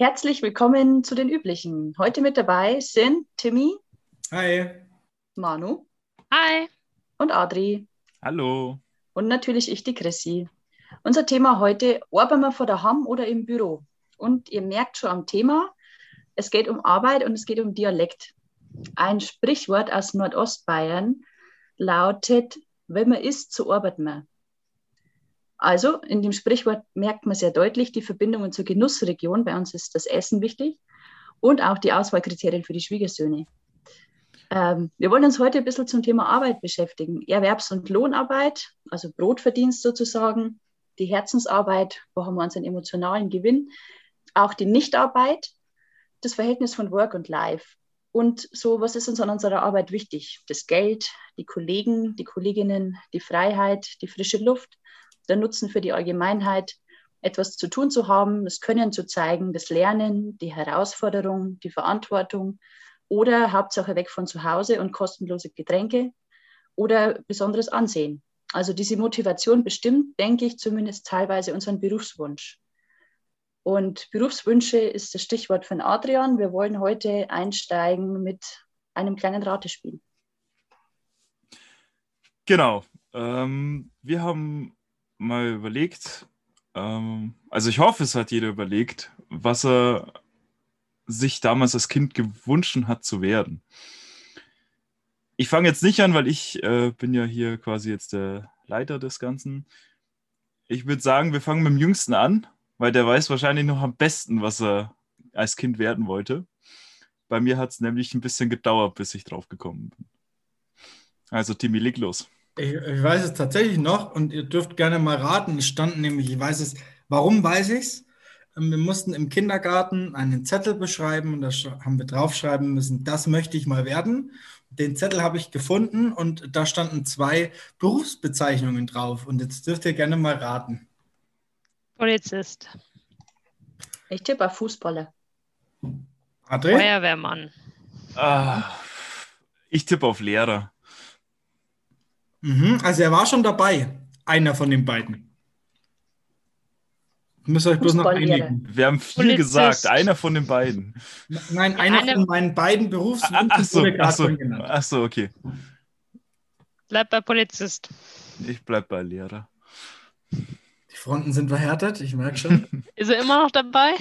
Herzlich willkommen zu den üblichen. Heute mit dabei sind Timmy. Hi. Manu. Hi. Und Adri. Hallo. Und natürlich ich, die Chrissy. Unser Thema heute, arbeiten wir vor der Ham oder im Büro? Und ihr merkt schon am Thema, es geht um Arbeit und es geht um Dialekt. Ein Sprichwort aus Nordostbayern lautet, wenn man isst, so arbeitet man. Also in dem Sprichwort merkt man sehr deutlich die Verbindungen zur Genussregion. Bei uns ist das Essen wichtig und auch die Auswahlkriterien für die Schwiegersöhne. Ähm, wir wollen uns heute ein bisschen zum Thema Arbeit beschäftigen. Erwerbs- und Lohnarbeit, also Brotverdienst sozusagen, die Herzensarbeit, wo haben wir unseren emotionalen Gewinn, auch die Nichtarbeit, das Verhältnis von Work und Life. Und so, was ist uns an unserer Arbeit wichtig? Das Geld, die Kollegen, die Kolleginnen, die Freiheit, die frische Luft, der Nutzen für die Allgemeinheit, etwas zu tun zu haben, das Können zu zeigen, das Lernen, die Herausforderung, die Verantwortung oder Hauptsache weg von zu Hause und kostenlose Getränke oder besonderes Ansehen. Also diese Motivation bestimmt, denke ich, zumindest teilweise unseren Berufswunsch. Und Berufswünsche ist das Stichwort von Adrian. Wir wollen heute einsteigen mit einem kleinen Ratespiel. Genau. Ähm, wir haben mal überlegt, ähm, also ich hoffe, es hat jeder überlegt, was er sich damals als Kind gewünscht hat zu werden. Ich fange jetzt nicht an, weil ich äh, bin ja hier quasi jetzt der Leiter des Ganzen. Ich würde sagen, wir fangen mit dem Jüngsten an, weil der weiß wahrscheinlich noch am besten, was er als Kind werden wollte. Bei mir hat es nämlich ein bisschen gedauert, bis ich drauf gekommen bin. Also Timmy, leg los. Ich, ich, weiß es tatsächlich noch und ihr dürft gerne mal raten. Es stand nämlich, ich weiß es, warum weiß ich es? Ähm, wir mussten im Kindergarten einen Zettel beschreiben und da haben wir draufschreiben müssen, das möchte ich mal werden. Den Zettel habe ich gefunden und da standen zwei Berufsbezeichnungen drauf. Und jetzt dürft ihr gerne mal raten. Polizist. Ich tippe auf Fußballer. Adri? Feuerwehrmann. Ah, ich tippe auf Lehrer. Mhm, also er war schon dabei, einer von den beiden. Müsst ihr euch bloß noch einigen. Wir haben viel Polizist. gesagt, einer von den beiden. Nein, einer eine... von meinen beiden Berufswünschen ach, so, ach, so, ach so, okay. Bleib bei Polizist. Ich bleib bei Lehrer. Die Fronten sind verhärtet, ich merke schon. ist er immer noch dabei?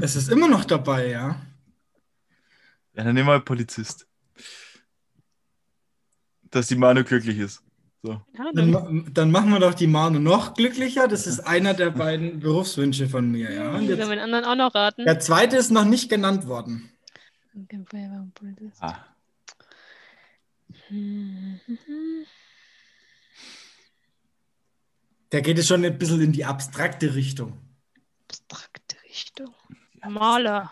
Es ist immer noch dabei, ja. Ja, dann nehmen wir Polizist. Dass die Manu glücklich ist. So. Dann, dann, machen wir doch die Manu noch glücklicher. Das ist einer der beiden Berufswünsche von mir. Ja. Und jetzt, wir den anderen auch noch raten? Der zweite ist noch nicht genannt worden. Ah. Der geht jetzt schon ein bisschen in die abstrakte Richtung. Abstrakte Richtung. Maler.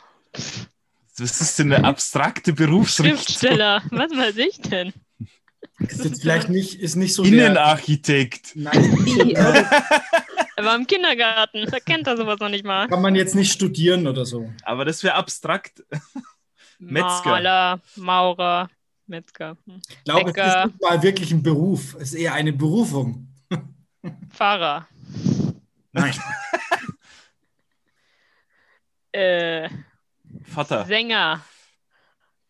Was ist denn eine abstrakte Berufsrichtung? Schriftsteller. Was weiß ich denn? Ist jetzt vielleicht nicht, ist nicht so. Innenarchitekt. Nein. er war im Kindergarten, da kennt er sowas noch nicht mal. Kann man jetzt nicht studieren oder so. Aber das wäre abstrakt. Metzger. Maler, Maurer, Metzger. Ich glaube, Bäcker. es ist nicht mal wirklich ein Beruf. Es ist eher eine Berufung. Fahrer. Nein. äh, Vater. Sänger.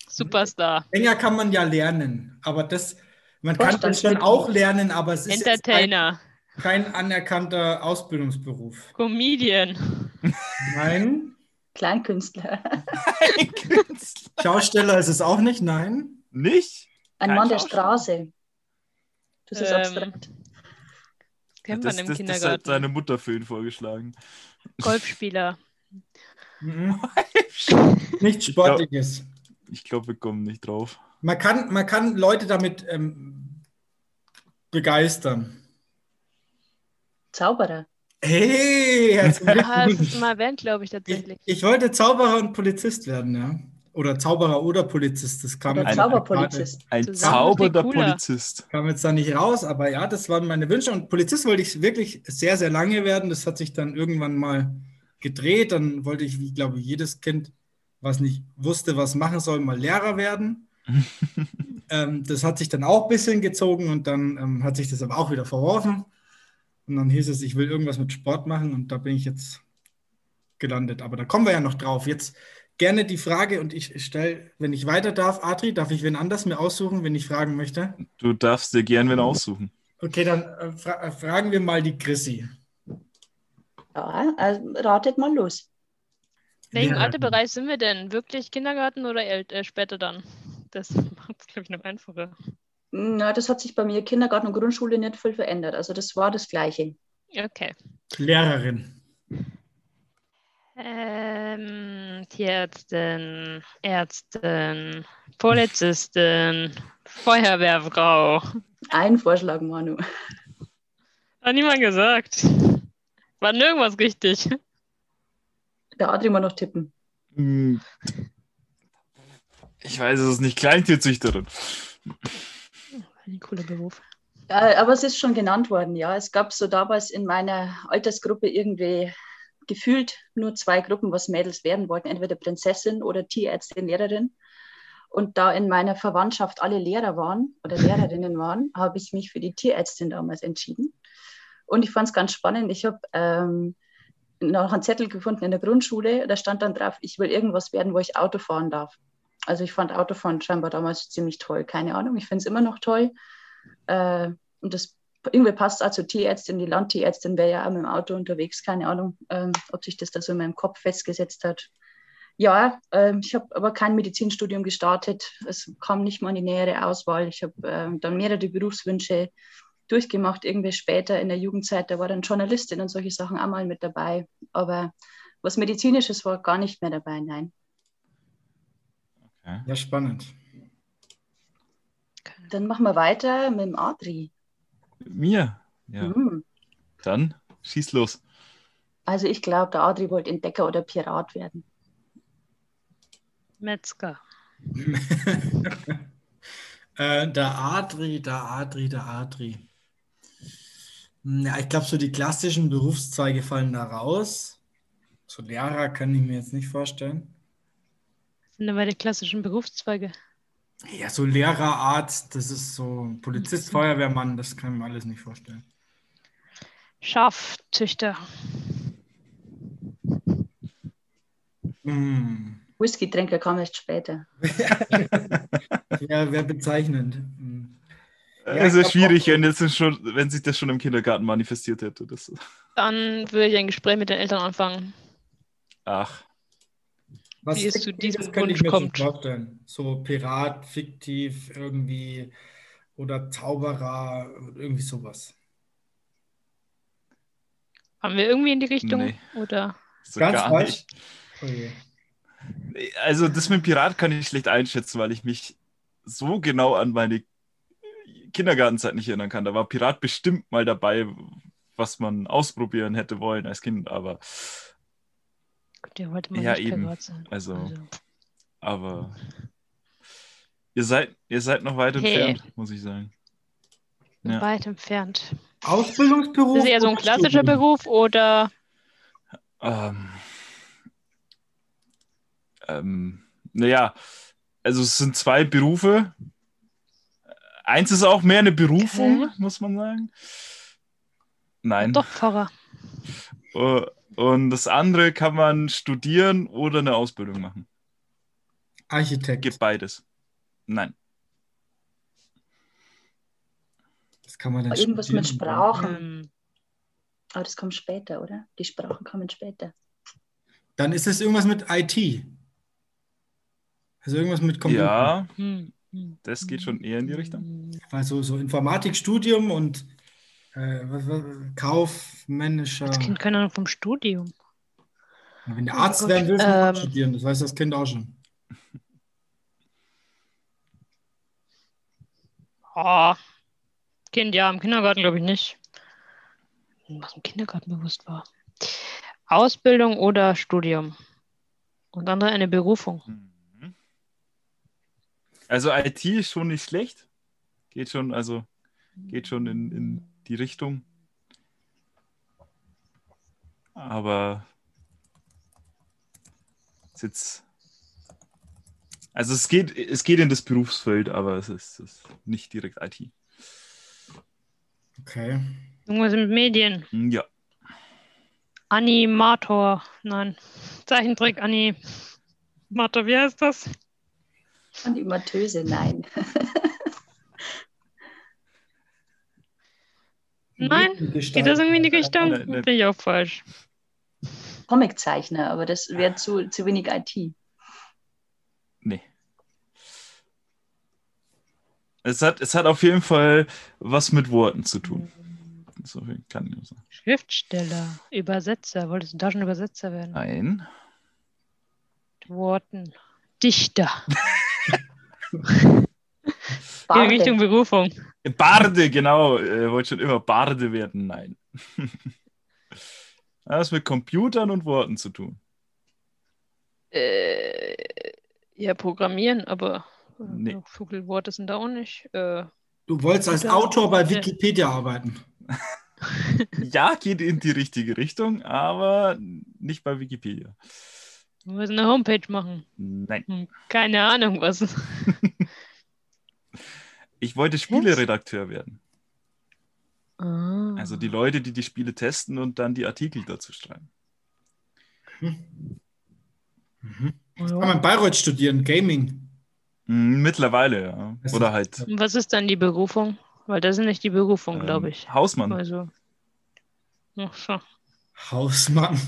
Superstar. Sänger kann man ja lernen, aber das, man kann das schon auch lernen, aber es ist Entertainer. Kein, kein anerkannter Ausbildungsberuf. Comedian. Nein. Kleinkünstler. Schausteller ist es auch nicht, nein. Nicht? Ein Kein Mann der Straße. Das ist ähm, abstrakt. Das kennt man das, im das, Kindergarten. Das hat seine Mutter für ihn vorgeschlagen. Golfspieler. Mhm. Nichts Sportliches. Ich glaube, wir kommen nicht drauf. Man kann, man kann Leute damit ähm, begeistern. Zauberer. Hey, hast du mal erwähnt, glaube ich, tatsächlich. Ich, ich, wollte Zauberer und Polizist werden, ja. Oder Zauberer oder Polizist. Das kam oder ein, Zauberpolizist. Ein, ein zaubernder Polizist. Kam jetzt da nicht raus, aber ja, das waren meine Wünsche. Und Polizist wollte ich wirklich sehr, sehr lange werden. Das hat sich dann irgendwann mal gedreht. Dann wollte ich, wie glaube ich, jedes Kind was nicht wusste, was machen soll, mal Lehrer werden. ähm, das hat sich dann auch ein bisschen gezogen und dann ähm, hat sich das aber auch wieder verworfen. Und dann hieß es, ich will irgendwas mit Sport machen und da bin ich jetzt gelandet. Aber da kommen wir ja noch drauf. Jetzt gerne die Frage und ich stelle, wenn ich weiter darf, Adri, darf ich wen anders mir aussuchen, wenn ich fragen möchte? Du darfst dir gern wen aussuchen. Okay, dann äh, fra äh, fragen wir mal die Chrissy. Ja, also ratet mal los. Welchen Ja. Alterbereich sind wir denn? Wirklich Kindergarten oder äh, später dann? Das macht es, glaube ich, noch einfacher. Na, das hat sich bei mir Kindergarten und Grundschule nicht viel verändert. Also das war das Gleiche. Okay. Lehrerin. Ähm, Tierärztin, Ärztin, Polizistin, Feuerwehrfrau. Ein Vorschlag, Manu. Hat niemand gesagt. War nirgendwas richtig. Der Adri mal noch tippen. Ich weiß, es ist nicht Kleintierzüchterin. Ein cooler Beruf. Ja, aber es ist schon genannt worden, ja. Es gab so damals in meiner Altersgruppe irgendwie gefühlt nur zwei Gruppen, was Mädels werden wollten, entweder Prinzessin oder Tierärztin, Lehrerin. Und da in meiner Verwandtschaft alle Lehrer waren oder Lehrerinnen waren, habe ich mich für die Tierärztin damals entschieden. Und ich fand es ganz spannend. Ich habe ähm, noch einen Zettel gefunden in der Grundschule, da stand dann drauf, ich will irgendwas werden, wo ich Auto fahren darf. Also ich fand Autofahren scheinbar damals ziemlich toll. Keine Ahnung, ich finde es immer noch toll. Äh, und das irgendwie passt auch zur Tierärztin. Die Landtierärztin wäre ja auch mit dem Auto unterwegs. Keine Ahnung, ähm, ob sich das da so in meinem Kopf festgesetzt hat. Ja, ähm, ich habe aber kein Medizinstudium gestartet. Es kam nicht mal in die nähere Auswahl. Ich habe ähm, dann mehrere Berufswünsche durchgemacht. Irgendwie später in der Jugendzeit, da war dann Journalistin und solche Sachen auch mal mit dabei. Aber was Medizinisches war gar nicht mehr dabei, nein. Ja, spannend. Dann machen wir weiter mit dem Adri. Mir? Ja. Hm. Dann schieß los. Also ich glaube, der Adri wollte Entdecker oder Pirat werden. Metzger. äh, der Adri, der Adri, der Adri. Ja, ich glaube, so die klassischen Berufszweige fallen da raus. So Lehrer kann ich mir jetzt nicht vorstellen. Sind aber die klassischen Berufszweige. Ja, so Lehrer, Arzt, das ist so Polizist, Feuerwehrmann, das kann ich mir alles nicht vorstellen. Schafzüchter. Hm. Whisky-Trinker kam erst später. Ja, wäre bezeichnend. Hm. Ja, es ist glaub schwierig, wenn, jetzt schon, wenn sich das schon im Kindergarten manifestiert hätte. Das, Dann würde ich ein Gespräch mit den Eltern anfangen. ach, Was Wie es zu diesem könnte ich Wunsch mir schon kommt. vorstellen. So Pirat, fiktiv, irgendwie oder Zauberer, irgendwie sowas. Haben wir irgendwie in die Richtung? Nee. Oder? so Ganz gar falsch. nicht. Oh. Also das mit Pirat kann ich schlecht einschätzen, weil ich mich so genau an meine Kindergartenzeit nicht erinnern kann. Da war Pirat bestimmt mal dabei, was man ausprobieren hätte wollen als Kind, aber, Der wollte mal Ja, nicht eben. Pirat sein. also, aber ihr seid, ihr seid noch weit Hey. entfernt, muss ich sagen. Ja. Weit entfernt. Ausbildungsberuf? Ist es eher so ein klassischer Studium? Beruf oder Ähm, ähm, naja, also es sind zwei Berufe. Eins ist auch mehr eine Berufung, Okay. muss man sagen. Nein. doch Pfarrer? Äh, Und das andere kann man studieren oder eine Ausbildung machen. Architekt. Gibt beides. Nein. Das kann man dann Irgendwas mit studieren. Sprachen. Ähm, Aber das kommt später, oder? Die Sprachen kommen später. Dann ist es irgendwas mit IT. Also irgendwas mit Computer. Ja, hm, hm, das geht schon eher in die Richtung. Also so Informatikstudium und äh, was, was, kaufmännischer. Das Kind keine Ahnung vom Studium. Wenn du Oh Arzt Gott. werden willst, musst du Ähm. studieren. Das weiß das Kind auch schon. Oh, Kind, ja, im Kindergarten glaube ich nicht. Was im Kindergarten bewusst war. Ausbildung oder Studium. Und andere eine Berufung. Also IT ist schon nicht schlecht. Geht schon, also geht schon in, in die Richtung. Aber jetzt. Also es geht, es geht in das Berufsfeld, aber es ist, es ist nicht direkt IT. Okay. Irgendwas mit Medien. Hm, Ja. Animator. Nein. Zeichentrick, Animator. Wie heißt das? Animatöse, nein. Nein? Geht das irgendwie in die Richtung? Nein, nein. Bin ich auch falsch. Comiczeichner, aber das wäre zu, zu wenig IT. Nee. Es hat, es hat auf jeden Fall was mit Worten zu tun. So viel kann ich nur sagen. Schriftsteller, Übersetzer. Wolltest du da schon Übersetzer werden? Nein. Worten. Dichter. In Richtung Berufung. Barde, genau. Er wollte schon immer Barde werden. Nein. Das hat mit Computern und Worten zu tun. Äh, ja, programmieren, aber äh, Nee. so viele Worte sind da auch nicht. Äh, Du wolltest als. Autor bei. Wikipedia arbeiten. Ja, geht in die richtige Richtung, aber nicht bei Wikipedia. wir müssen eine Homepage machen. Nein. Hm, Keine Ahnung was. Ich wollte Spieleredakteur werden. Ah. Also die Leute, die die Spiele testen und dann die Artikel dazu schreiben. Mhm. Ja. Kann man in Bayreuth studieren, Gaming. Mm, Mittlerweile, ja. Das Oder halt Was ist dann die Berufung? Weil das ist nicht die Berufung, ähm, glaube ich. Hausmann. Also. Ach so. Hausmann.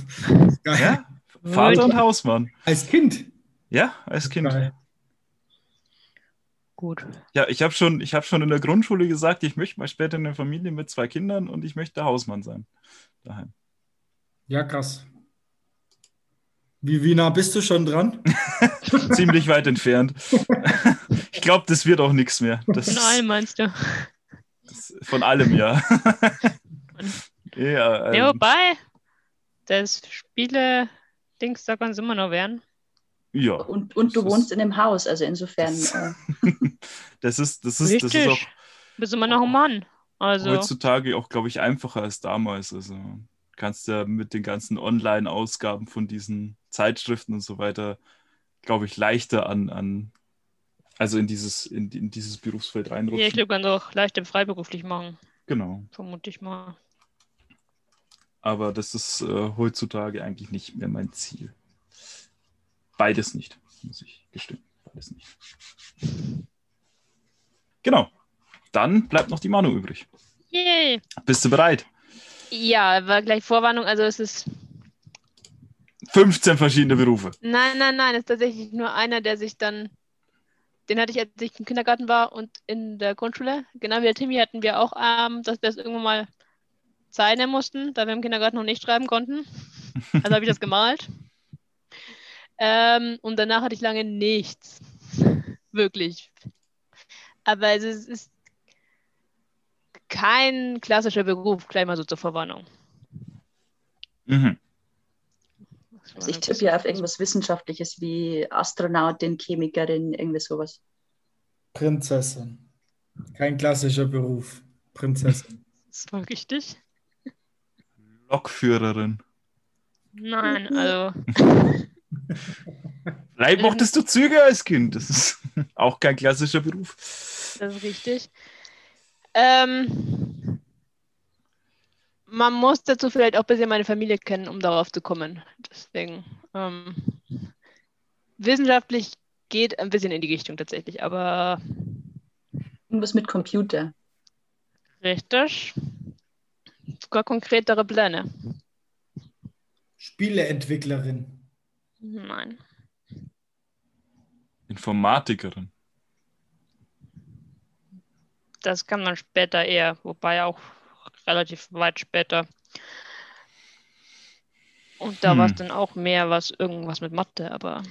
Ja? Vater und Hausmann. Als Kind. Ja, als Kind. Geil. Gut. Ja, ich habe schon, ich hab schon in der Grundschule gesagt, ich möchte mal später eine Familie mit zwei Kindern und ich möchte Hausmann sein. Daheim. Ja, krass. Wie, wie nah bist du schon dran? Ziemlich weit entfernt. ich glaube, das wird auch nichts mehr. Das, Von allem meinst du? das, von allem, ja. ja, Ja, ähm, wobei, das Spiele-Dings, da kann es immer noch werden. Ja. Und, und du Das ist- wohnst in einem Haus, also insofern. Das- Äh, Das ist, das ist, das Richtig. ist auch Bist immer noch ein Mann. Also, heutzutage auch, glaube ich, einfacher als damals. Also kannst ja mit den ganzen Online-Ausgaben von diesen Zeitschriften und so weiter, glaube ich, leichter an, an also in dieses, in, in dieses Berufsfeld ja, reinrutschen. ich glaube, kann auch leicht im freiberuflich machen, genau. vermute ich mal. Aber das ist äh, heutzutage eigentlich nicht mehr mein Ziel. Beides nicht, muss ich gestehen. Beides nicht. Genau. Dann bleibt noch die Manu übrig. Yay! Bist du bereit? Ja, war gleich Vorwarnung, also es ist. 15 verschiedene Berufe. Nein, nein, nein, es ist tatsächlich nur einer, der sich dann. Den hatte ich, als ich im Kindergarten war und in der Grundschule. Genau wie der Timmy hatten wir auch, ähm, dass wir es irgendwann mal zeichnen mussten, da wir im Kindergarten noch nicht schreiben konnten. Also habe ich das gemalt. Ähm, und danach hatte ich lange nichts. Wirklich. Aber es ist, ist kein klassischer Beruf, gleich mal so zur Verwarnung. Mhm. also ich tippe ja auf irgendwas Wissenschaftliches wie Astronautin, Chemikerin, irgendwie sowas. Prinzessin. Kein klassischer Beruf. Prinzessin. Das war richtig. Lokführerin. Nein, also Vielleicht mochtest du Züge als Kind. Das ist auch kein klassischer Beruf. das ist richtig. Ähm, man muss dazu vielleicht auch ein bisschen meine Familie kennen, um darauf zu kommen. Deswegen, ähm, wissenschaftlich geht ein bisschen in die Richtung tatsächlich, aber Irgendwas mit Computer. richtig. Sogar konkretere Pläne. Spieleentwicklerin. Nein. Informatikerin. Das kann man später eher, wobei auch relativ weit später. Und da Hm. war es dann auch mehr was, irgendwas mit Mathe, aber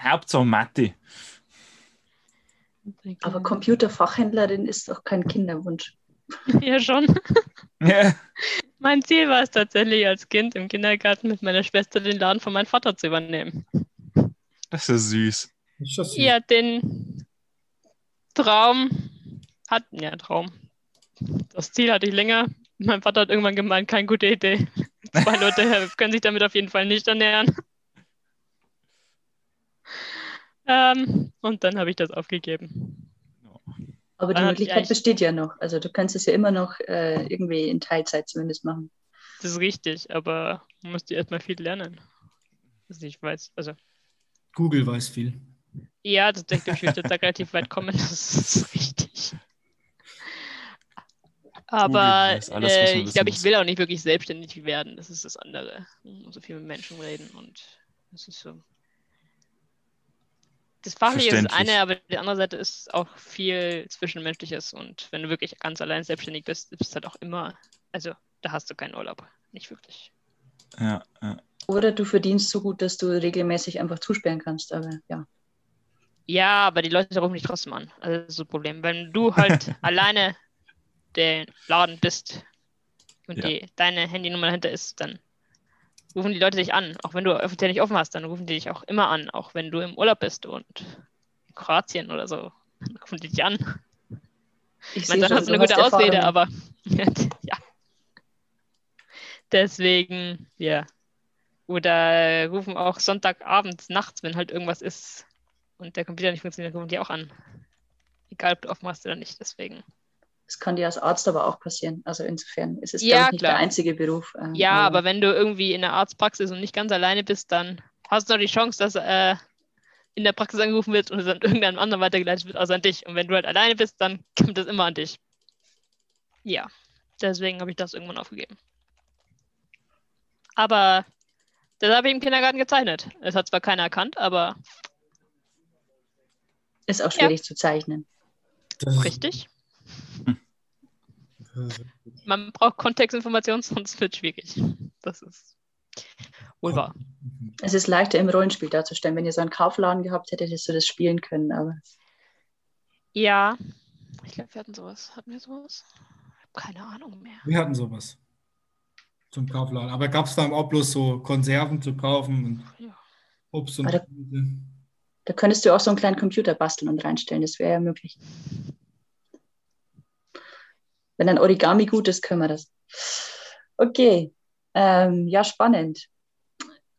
Hauptsache Mathe. Aber Computerfachhändlerin ist doch kein Kinderwunsch. ja schon. Ja. Mein Ziel war es tatsächlich als Kind im Kindergarten mit meiner Schwester den Laden von meinem Vater zu übernehmen. Das ist ja süß. Ist das süß. Ja, den Traum hatten ja Traum. Das Ziel hatte ich länger. Mein Vater hat irgendwann gemeint, keine gute Idee. Zwei Leute können sich damit auf jeden Fall nicht ernähren. Ähm, und dann habe ich das aufgegeben. Aber die ich Möglichkeit besteht ja noch. Also du kannst es ja immer noch äh, irgendwie in Teilzeit zumindest machen. Das ist richtig, aber man muss erstmal viel lernen. Also ich weiß, also. Google weiß viel. Ja, das denke ich, wird da relativ weit kommen. Das ist richtig. Aber alles, äh, ich glaube, ich will auch nicht wirklich selbstständig werden. Das ist das andere. So viel mit Menschen reden und das ist so. Das Fachliche ist eine, aber die andere Seite ist auch viel Zwischenmenschliches. Und wenn du wirklich ganz allein selbstständig bist, bist du halt auch immer, also da hast du keinen Urlaub. Nicht wirklich. Ja, ja. Oder du verdienst so gut, dass du regelmäßig einfach zusperren kannst, aber ja. Ja, aber die Leute rufen dich trotzdem an. Also das ist so ein Problem. Wenn du halt alleine der Laden bist und ja. die, deine Handynummer dahinter ist, dann rufen die Leute dich an. Auch wenn du offiziell nicht offen hast, dann rufen die dich auch immer an. Auch wenn du im Urlaub bist und in Kroatien oder so, dann rufen die dich an. Ich meine, dann hast du eine gute Ausrede, aber ja. Deswegen, ja. Oder rufen auch Sonntagabends, nachts, wenn halt irgendwas ist und der Computer nicht funktioniert, rufen die auch an. Egal, ob du offen hast oder nicht, deswegen. Das kann dir als Arzt aber auch passieren. Also insofern ist es ja, ich, nicht klar. der einzige Beruf. Äh, ja, aber, aber wenn du irgendwie in der Arztpraxis und nicht ganz alleine bist, dann hast du noch die Chance, dass äh, in der Praxis angerufen wird und es an irgendeinem anderen weitergeleitet wird, außer an dich. Und wenn du halt alleine bist, dann kommt das immer an dich. Ja, deswegen habe ich das irgendwann aufgegeben. Aber das habe ich im Kindergarten gezeichnet. Es hat zwar keiner erkannt, aber. Ist auch schwierig ja. zu zeichnen. Richtig. Man braucht Kontextinformationen, sonst wird es schwierig. Das ist wohl wahr. Es ist leichter im Rollenspiel darzustellen. Wenn ihr so einen Kaufladen gehabt hättet, hättest du das spielen können. Aber ja, ich glaube, wir hatten sowas. Hatten wir sowas? Keine Ahnung mehr. Wir hatten sowas zum Kaufladen. Aber gab es da auch bloß so Konserven zu kaufen und ja. Obst und da, da könntest du auch so einen kleinen Computer basteln und reinstellen. Das wäre ja möglich. Wenn ein Origami gut ist, können wir das. Okay, ähm, ja, spannend.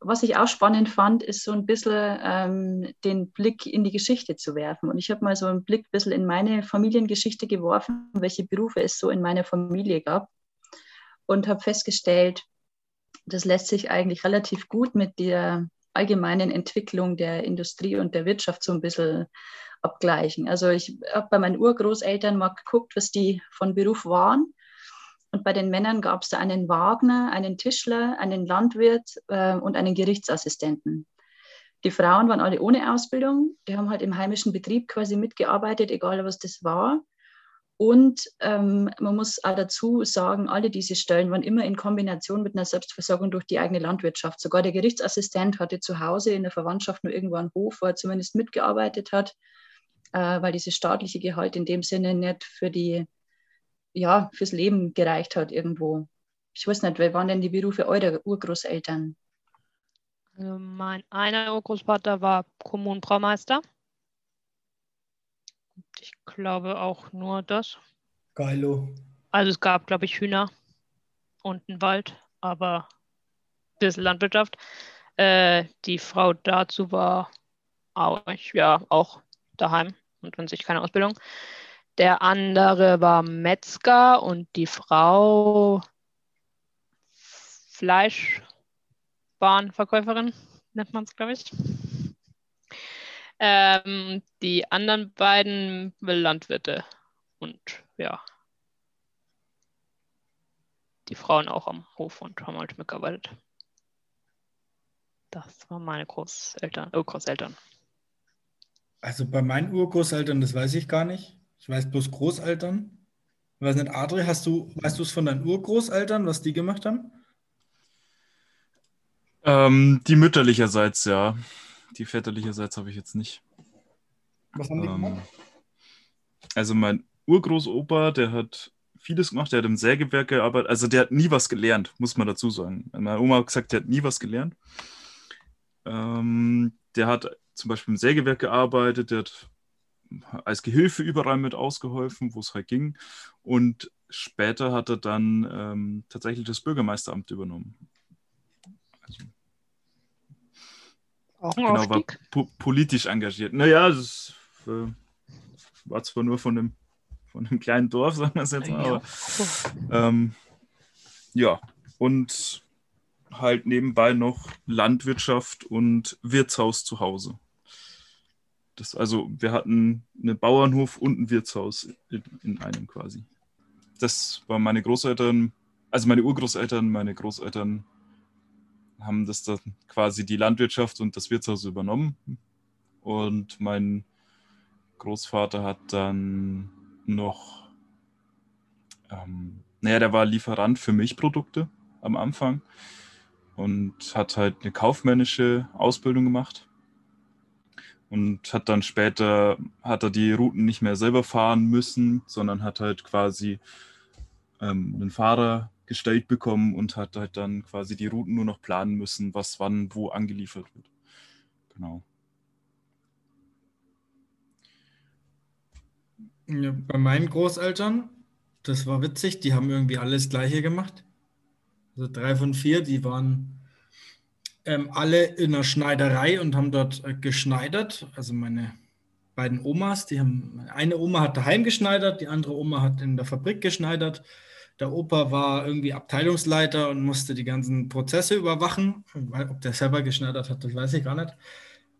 Was ich auch spannend fand, ist so ein bisschen ähm, den Blick in die Geschichte zu werfen. Und ich habe mal so einen Blick ein bisschen in meine Familiengeschichte geworfen, welche Berufe es so in meiner Familie gab. Und habe festgestellt, das lässt sich eigentlich relativ gut mit der allgemeinen Entwicklung der Industrie und der Wirtschaft so ein bisschen abgleichen. Also ich habe bei meinen Urgroßeltern mal geguckt, was die von Beruf waren. Und bei den Männern gab es da einen Wagner, einen Tischler, einen Landwirt äh, und einen Gerichtsassistenten. Die Frauen waren alle ohne Ausbildung, die haben halt im heimischen Betrieb quasi mitgearbeitet, egal was das war. Und ähm, man muss auch dazu sagen, alle diese Stellen waren immer in Kombination mit einer Selbstversorgung durch die eigene Landwirtschaft. Sogar der Gerichtsassistent hatte zu Hause in der Verwandtschaft nur irgendwo einen Hof, wo er zumindest mitgearbeitet hat äh, weil dieses staatliche Gehalt in dem Sinne nicht für die, ja, fürs Leben gereicht hat irgendwo. Ich weiß nicht, wer waren denn die Berufe eurer Urgroßeltern? Also mein einer Urgroßvater war Kommunenbraumeister. Ich glaube auch nur das. Geilo. Also es gab, glaube ich, Hühner und einen Wald, aber ein bisschen Landwirtschaft. Äh, die Frau dazu war auch, ja, auch daheim und an sich keine Ausbildung. Der andere war Metzger und die Frau Fleischwarenverkäuferin, nennt man es, glaube ich. Ähm, die anderen beiden Landwirte und ja, die Frauen auch am Hof und haben halt mitgearbeitet. Das waren meine Großeltern, oh, Großeltern. Also bei meinen Urgroßeltern, das weiß ich gar nicht. Ich weiß bloß Großeltern. Ich weiß nicht, Adri, hast du, weißt du es von deinen Urgroßeltern, was die gemacht haben? Ähm, die mütterlicherseits, ja. Die väterlicherseits habe ich jetzt nicht. Was haben die ähm, gemacht? Also mein Urgroßopa, der hat vieles gemacht, der hat im Sägewerk gearbeitet. Also der hat nie was gelernt, muss man dazu sagen. Meine Oma hat gesagt, der hat nie was gelernt. Ähm, der hat zum Beispiel im Sägewerk gearbeitet, der hat als Gehilfe überall mit ausgeholfen, wo es halt ging. Und später hat er dann ähm, tatsächlich das Bürgermeisteramt übernommen. Also, Auch genau, war po politisch engagiert. Naja, das äh, war zwar nur von einem, von einem kleinen Dorf, sagen wir es jetzt mal, aber ähm, ja, und halt nebenbei noch Landwirtschaft und Wirtshaus zu Hause. Das, also wir hatten einen Bauernhof und ein Wirtshaus in, in einem quasi. Das waren meine Großeltern, also meine Urgroßeltern, meine Großeltern haben das dann quasi die Landwirtschaft und das Wirtshaus übernommen. Und mein Großvater hat dann noch, ähm, naja, der war Lieferant für Milchprodukte am Anfang und hat halt eine kaufmännische Ausbildung gemacht und hat dann später, hat er die Routen nicht mehr selber fahren müssen, sondern hat halt quasi ähm, einen Fahrer gestellt bekommen und hat halt dann quasi die Routen nur noch planen müssen, was wann wo angeliefert wird. Genau. Ja, bei meinen Großeltern, das war witzig, die haben irgendwie alles Gleiche gemacht. Also drei von vier, die waren ähm, alle in der Schneiderei und haben dort äh, geschneidert. Also meine beiden Omas, die haben, eine Oma hat daheim geschneidert, die andere Oma hat in der Fabrik geschneidert. Der Opa war irgendwie Abteilungsleiter und musste die ganzen Prozesse überwachen. Ob der selber geschneidert hat, das weiß ich gar nicht.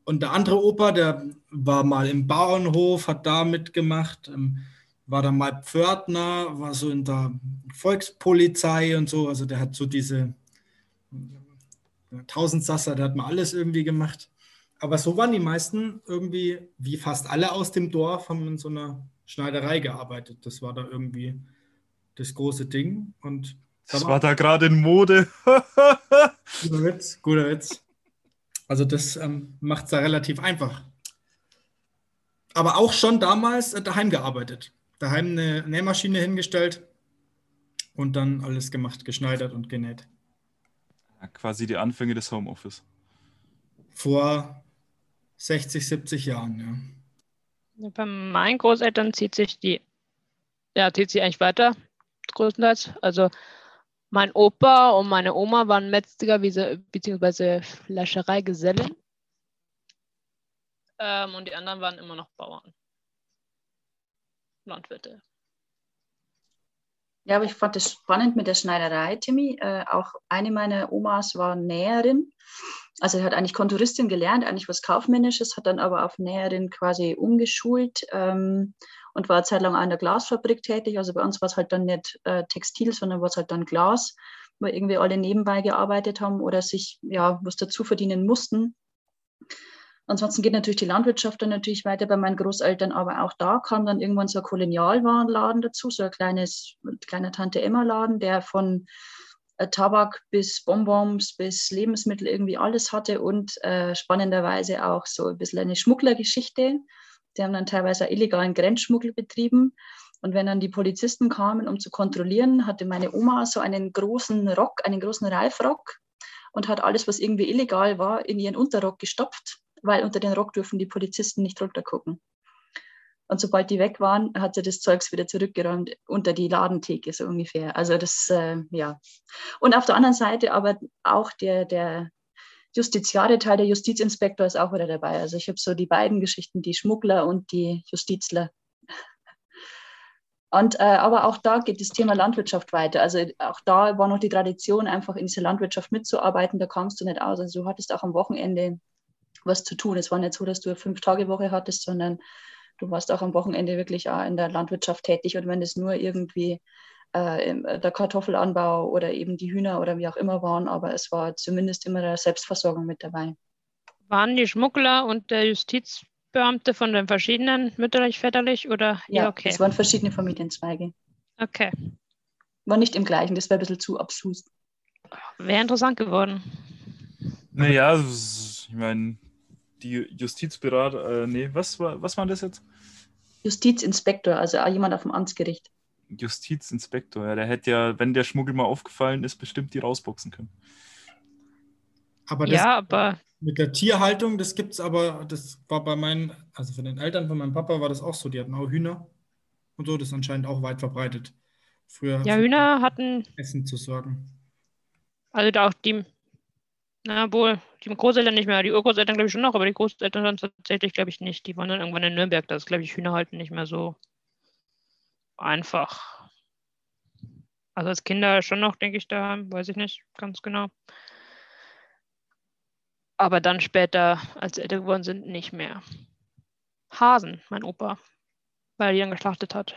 Und der andere Opa, der war mal im Bauernhof, hat da mitgemacht, ähm, war dann mal Pförtner, war so in der Volkspolizei und so. Also der hat so diese Tausendsasser, der hat mal alles irgendwie gemacht. Aber so waren die meisten irgendwie, wie fast alle aus dem Dorf, haben in so einer Schneiderei gearbeitet. Das war da irgendwie das große Ding. Und das war da gerade in Mode. guter Witz, guter Witz. Also das ähm, macht es da relativ einfach. Aber auch schon damals äh, daheim gearbeitet. Daheim eine Nähmaschine hingestellt und dann alles gemacht, geschneidert und genäht. Ja, quasi die Anfänge des Homeoffice. Vor 60, 70 Jahren, ja. Bei meinen Großeltern zieht sich die, ja, zieht sich eigentlich weiter, größtenteils. Also mein Opa und meine Oma waren Metzger bzw. Fleischereigesellen. Ähm, und die anderen waren immer noch Bauern. Landwirte. Ja, aber ich fand es spannend mit der Schneiderei, Timmy. Äh, auch eine meiner Omas war Näherin. Also hat eigentlich Konturistin gelernt, eigentlich was Kaufmännisches, hat dann aber auf Näherin quasi umgeschult ähm, und war eine Zeit lang an der Glasfabrik tätig. Also bei uns war es halt dann nicht äh, Textil, sondern war es halt dann Glas, wo irgendwie alle nebenbei gearbeitet haben oder sich ja was dazu verdienen mussten. Ansonsten geht natürlich die Landwirtschaft dann natürlich weiter bei meinen Großeltern, aber auch da kam dann irgendwann so ein Kolonialwarenladen dazu, so ein kleines, kleiner Tante-Emma-Laden, der von äh, Tabak bis Bonbons bis Lebensmittel irgendwie alles hatte und äh, spannenderweise auch so ein bisschen eine Schmugglergeschichte. Die haben dann teilweise illegalen Grenzschmuggel betrieben. Und wenn dann die Polizisten kamen, um zu kontrollieren, hatte meine Oma so einen großen Rock, einen großen Reifrock und hat alles, was irgendwie illegal war, in ihren Unterrock gestopft weil unter den Rock dürfen die Polizisten nicht runtergucken. Und sobald die weg waren, hat sie das Zeugs wieder zurückgeräumt unter die Ladentheke, so ungefähr. Also das, äh, ja. Und auf der anderen Seite aber auch der, der Justiziare-Teil, der Justizinspektor ist auch wieder dabei. Also ich habe so die beiden Geschichten, die Schmuggler und die Justizler. Und, äh, aber auch da geht das Thema Landwirtschaft weiter. Also auch da war noch die Tradition, einfach in dieser Landwirtschaft mitzuarbeiten. Da kamst du nicht aus. Also du hattest auch am Wochenende was zu tun. Es war nicht so, dass du eine Fünf-Tage-Woche hattest, sondern du warst auch am Wochenende wirklich auch in der Landwirtschaft tätig. Und wenn es nur irgendwie äh, der Kartoffelanbau oder eben die Hühner oder wie auch immer waren, aber es war zumindest immer der Selbstversorgung mit dabei. Waren die Schmuggler und der Justizbeamte von den verschiedenen mütterlich, väterlich oder? Ja, ja okay. Es waren verschiedene Familienzweige. Okay. War nicht im gleichen, das wäre ein bisschen zu absus. Wäre interessant geworden. Naja, ich meine, die Justizberater, äh, nee, was, war, was war das jetzt? Justizinspektor, also jemand auf dem Amtsgericht. Justizinspektor, ja, der hätte ja, wenn der Schmuggel mal aufgefallen ist, bestimmt die rausboxen können. Aber das ja, aber mit der Tierhaltung, das gibt es aber, das war bei meinen, also von den Eltern von meinem Papa war das auch so, die hatten auch Hühner und so, das ist anscheinend auch weit verbreitet. Früher ja, Hühner hatten Essen zu sorgen. Also auch die na wohl, die Großeltern nicht mehr. Die Urgroßeltern glaube ich schon noch, aber die Großeltern dann tatsächlich glaube ich nicht. Die waren dann irgendwann in Nürnberg. Da ist glaube ich Hühnerhalten nicht mehr so einfach. Also als Kinder schon noch, denke ich, daheim, weiß ich nicht ganz genau. Aber dann später, als sie älter geworden sind, nicht mehr. Hasen, mein Opa, weil er die dann geschlachtet hat.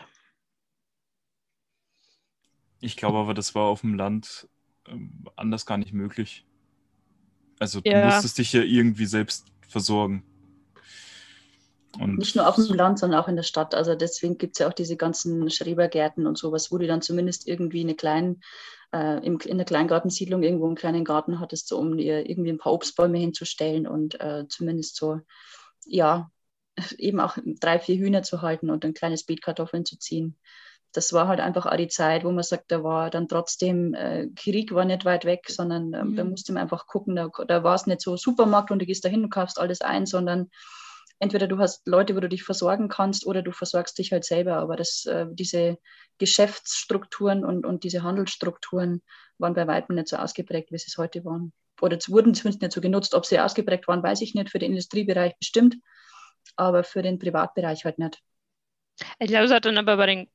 Ich glaube aber, das war auf dem Land ähm, anders gar nicht möglich. Also du Ja. musstest dich ja irgendwie selbst versorgen. Und Nicht nur auf dem Land, sondern auch in der Stadt. Also deswegen gibt es ja auch diese ganzen Schrebergärten und sowas, wo du dann zumindest irgendwie eine kleinen, äh, im, in einer Kleingartensiedlung irgendwo einen kleinen Garten hattest, so um dir irgendwie ein paar Obstbäume hinzustellen und äh, zumindest so, ja, eben auch drei, vier Hühner zu halten und ein kleines Beet Kartoffeln zu ziehen. Das war halt einfach auch die Zeit, wo man sagt, da war dann trotzdem, äh, Krieg war nicht weit weg, sondern da Mhm. musste man einfach gucken, da, da war es nicht so Supermarkt und du gehst da hin und kaufst alles ein, sondern entweder du hast Leute, wo du dich versorgen kannst, oder du versorgst dich halt selber. Aber das, äh, diese Geschäftsstrukturen und, und diese Handelsstrukturen waren bei weitem nicht so ausgeprägt, wie sie es heute waren. Oder wurden zumindest nicht so genutzt. Ob sie ausgeprägt waren, weiß ich nicht. Für den Industriebereich bestimmt, aber für den Privatbereich halt nicht. Ich glaube, es hat dann aber bei den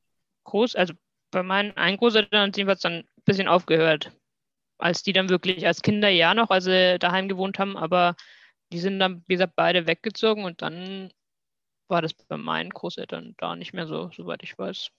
Groß, also bei meinen einen Großeltern hat dann ein bisschen aufgehört. Als die dann wirklich als Kinder ja noch, als daheim gewohnt haben, aber die sind dann, wie gesagt, beide weggezogen und dann war das bei meinen Großeltern da nicht mehr so, soweit ich weiß.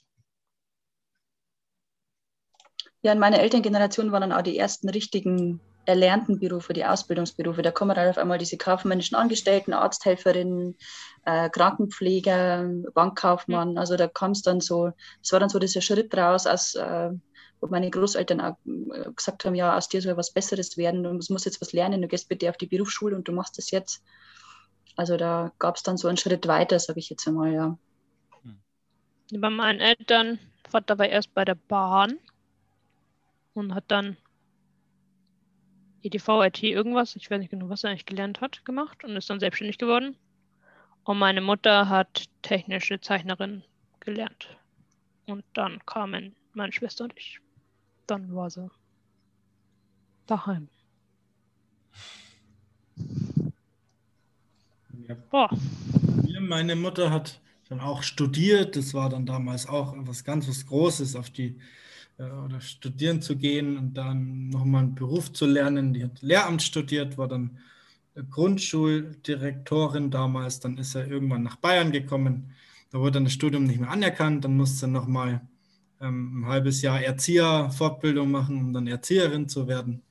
Ja, in meiner Elterngeneration waren dann auch die ersten richtigen erlernten Berufe, die Ausbildungsberufe. Da kommen dann auf einmal diese kaufmännischen Angestellten, Arzthelferinnen, äh, Krankenpfleger, Bankkaufmann. Also da kam es dann so, es war dann so dieser Schritt raus, als äh, wo meine Großeltern auch äh, gesagt haben, ja, aus dir soll was Besseres werden, du musst jetzt was lernen, du gehst bitte auf die Berufsschule und du machst das jetzt. Also da gab es dann so einen Schritt weiter, sage ich jetzt einmal, ja. Bei meinen Eltern, Vater war erst bei der Bahn und hat dann EDV, IT, irgendwas, ich weiß nicht genau, was er eigentlich gelernt hat, gemacht und ist dann selbstständig geworden. Und meine Mutter hat technische Zeichnerin gelernt. Und dann kamen meine Schwester und ich. Dann war sie daheim. Ja. Boah, Meine Mutter hat dann auch studiert. Das war dann damals auch was ganz was Großes, auf die äh, oder studieren zu gehen und dann nochmal einen Beruf zu lernen. Die hat Lehramt studiert, war dann Grundschuldirektorin damals. Dann ist er irgendwann nach Bayern gekommen. Da wurde dann das Studium nicht mehr anerkannt. Dann musste er nochmal ähm, ein halbes Jahr Erzieherfortbildung machen, um dann Erzieherin zu werden.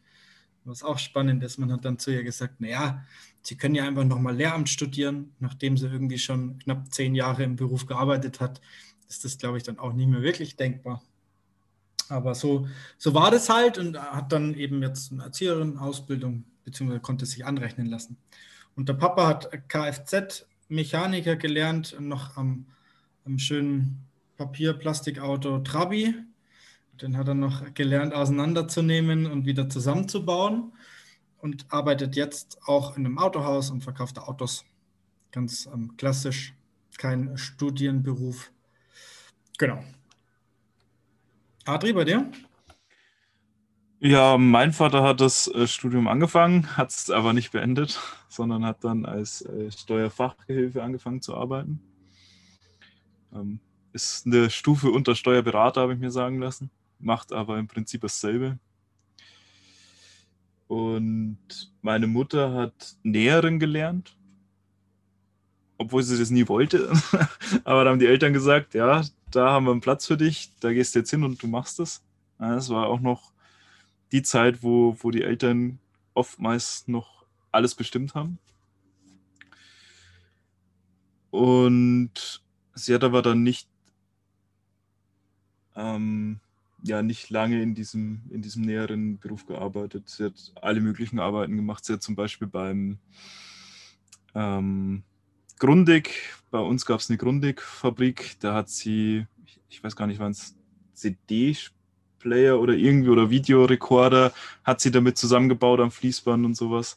Was auch spannend ist, man hat dann zu ihr gesagt, naja, Sie können ja einfach nochmal Lehramt studieren, nachdem sie irgendwie schon knapp zehn Jahre im Beruf gearbeitet hat, ist das, glaube ich, dann auch nicht mehr wirklich denkbar. Aber so, so war das halt und hat dann eben jetzt eine Erzieherin-Ausbildung, beziehungsweise konnte sich anrechnen lassen. Und der Papa hat Kfz-Mechaniker gelernt, noch am, am schönen Papier-Plastikauto Trabi. Den hat er noch gelernt auseinanderzunehmen und wieder zusammenzubauen und arbeitet jetzt auch in einem Autohaus und verkauft Autos. Ganz ähm, klassisch, kein Studienberuf. Genau. Adri, bei dir? Ja, mein Vater hat das äh, Studium angefangen, hat es aber nicht beendet, sondern hat dann als äh, Steuerfachgehilfe angefangen zu arbeiten. Ähm, ist eine Stufe unter Steuerberater, habe ich mir sagen lassen, macht aber im Prinzip dasselbe. Und meine Mutter hat Näherin gelernt, obwohl sie das nie wollte. aber da haben die Eltern gesagt, ja, da haben wir einen Platz für dich, da gehst du jetzt hin und du machst es. Das war auch noch die Zeit, wo, wo die Eltern oftmals noch alles bestimmt haben. Und sie hat aber dann nicht, ähm, ja, nicht lange in diesem, in diesem näheren Beruf gearbeitet. Sie hat alle möglichen Arbeiten gemacht. Sie hat zum Beispiel beim ähm, Grundig, bei uns gab es eine Grundig-Fabrik, da hat sie, ich, weiß gar nicht, wann es CD-Player oder irgendwie oder Videorekorder hat sie damit zusammengebaut am Fließband und sowas.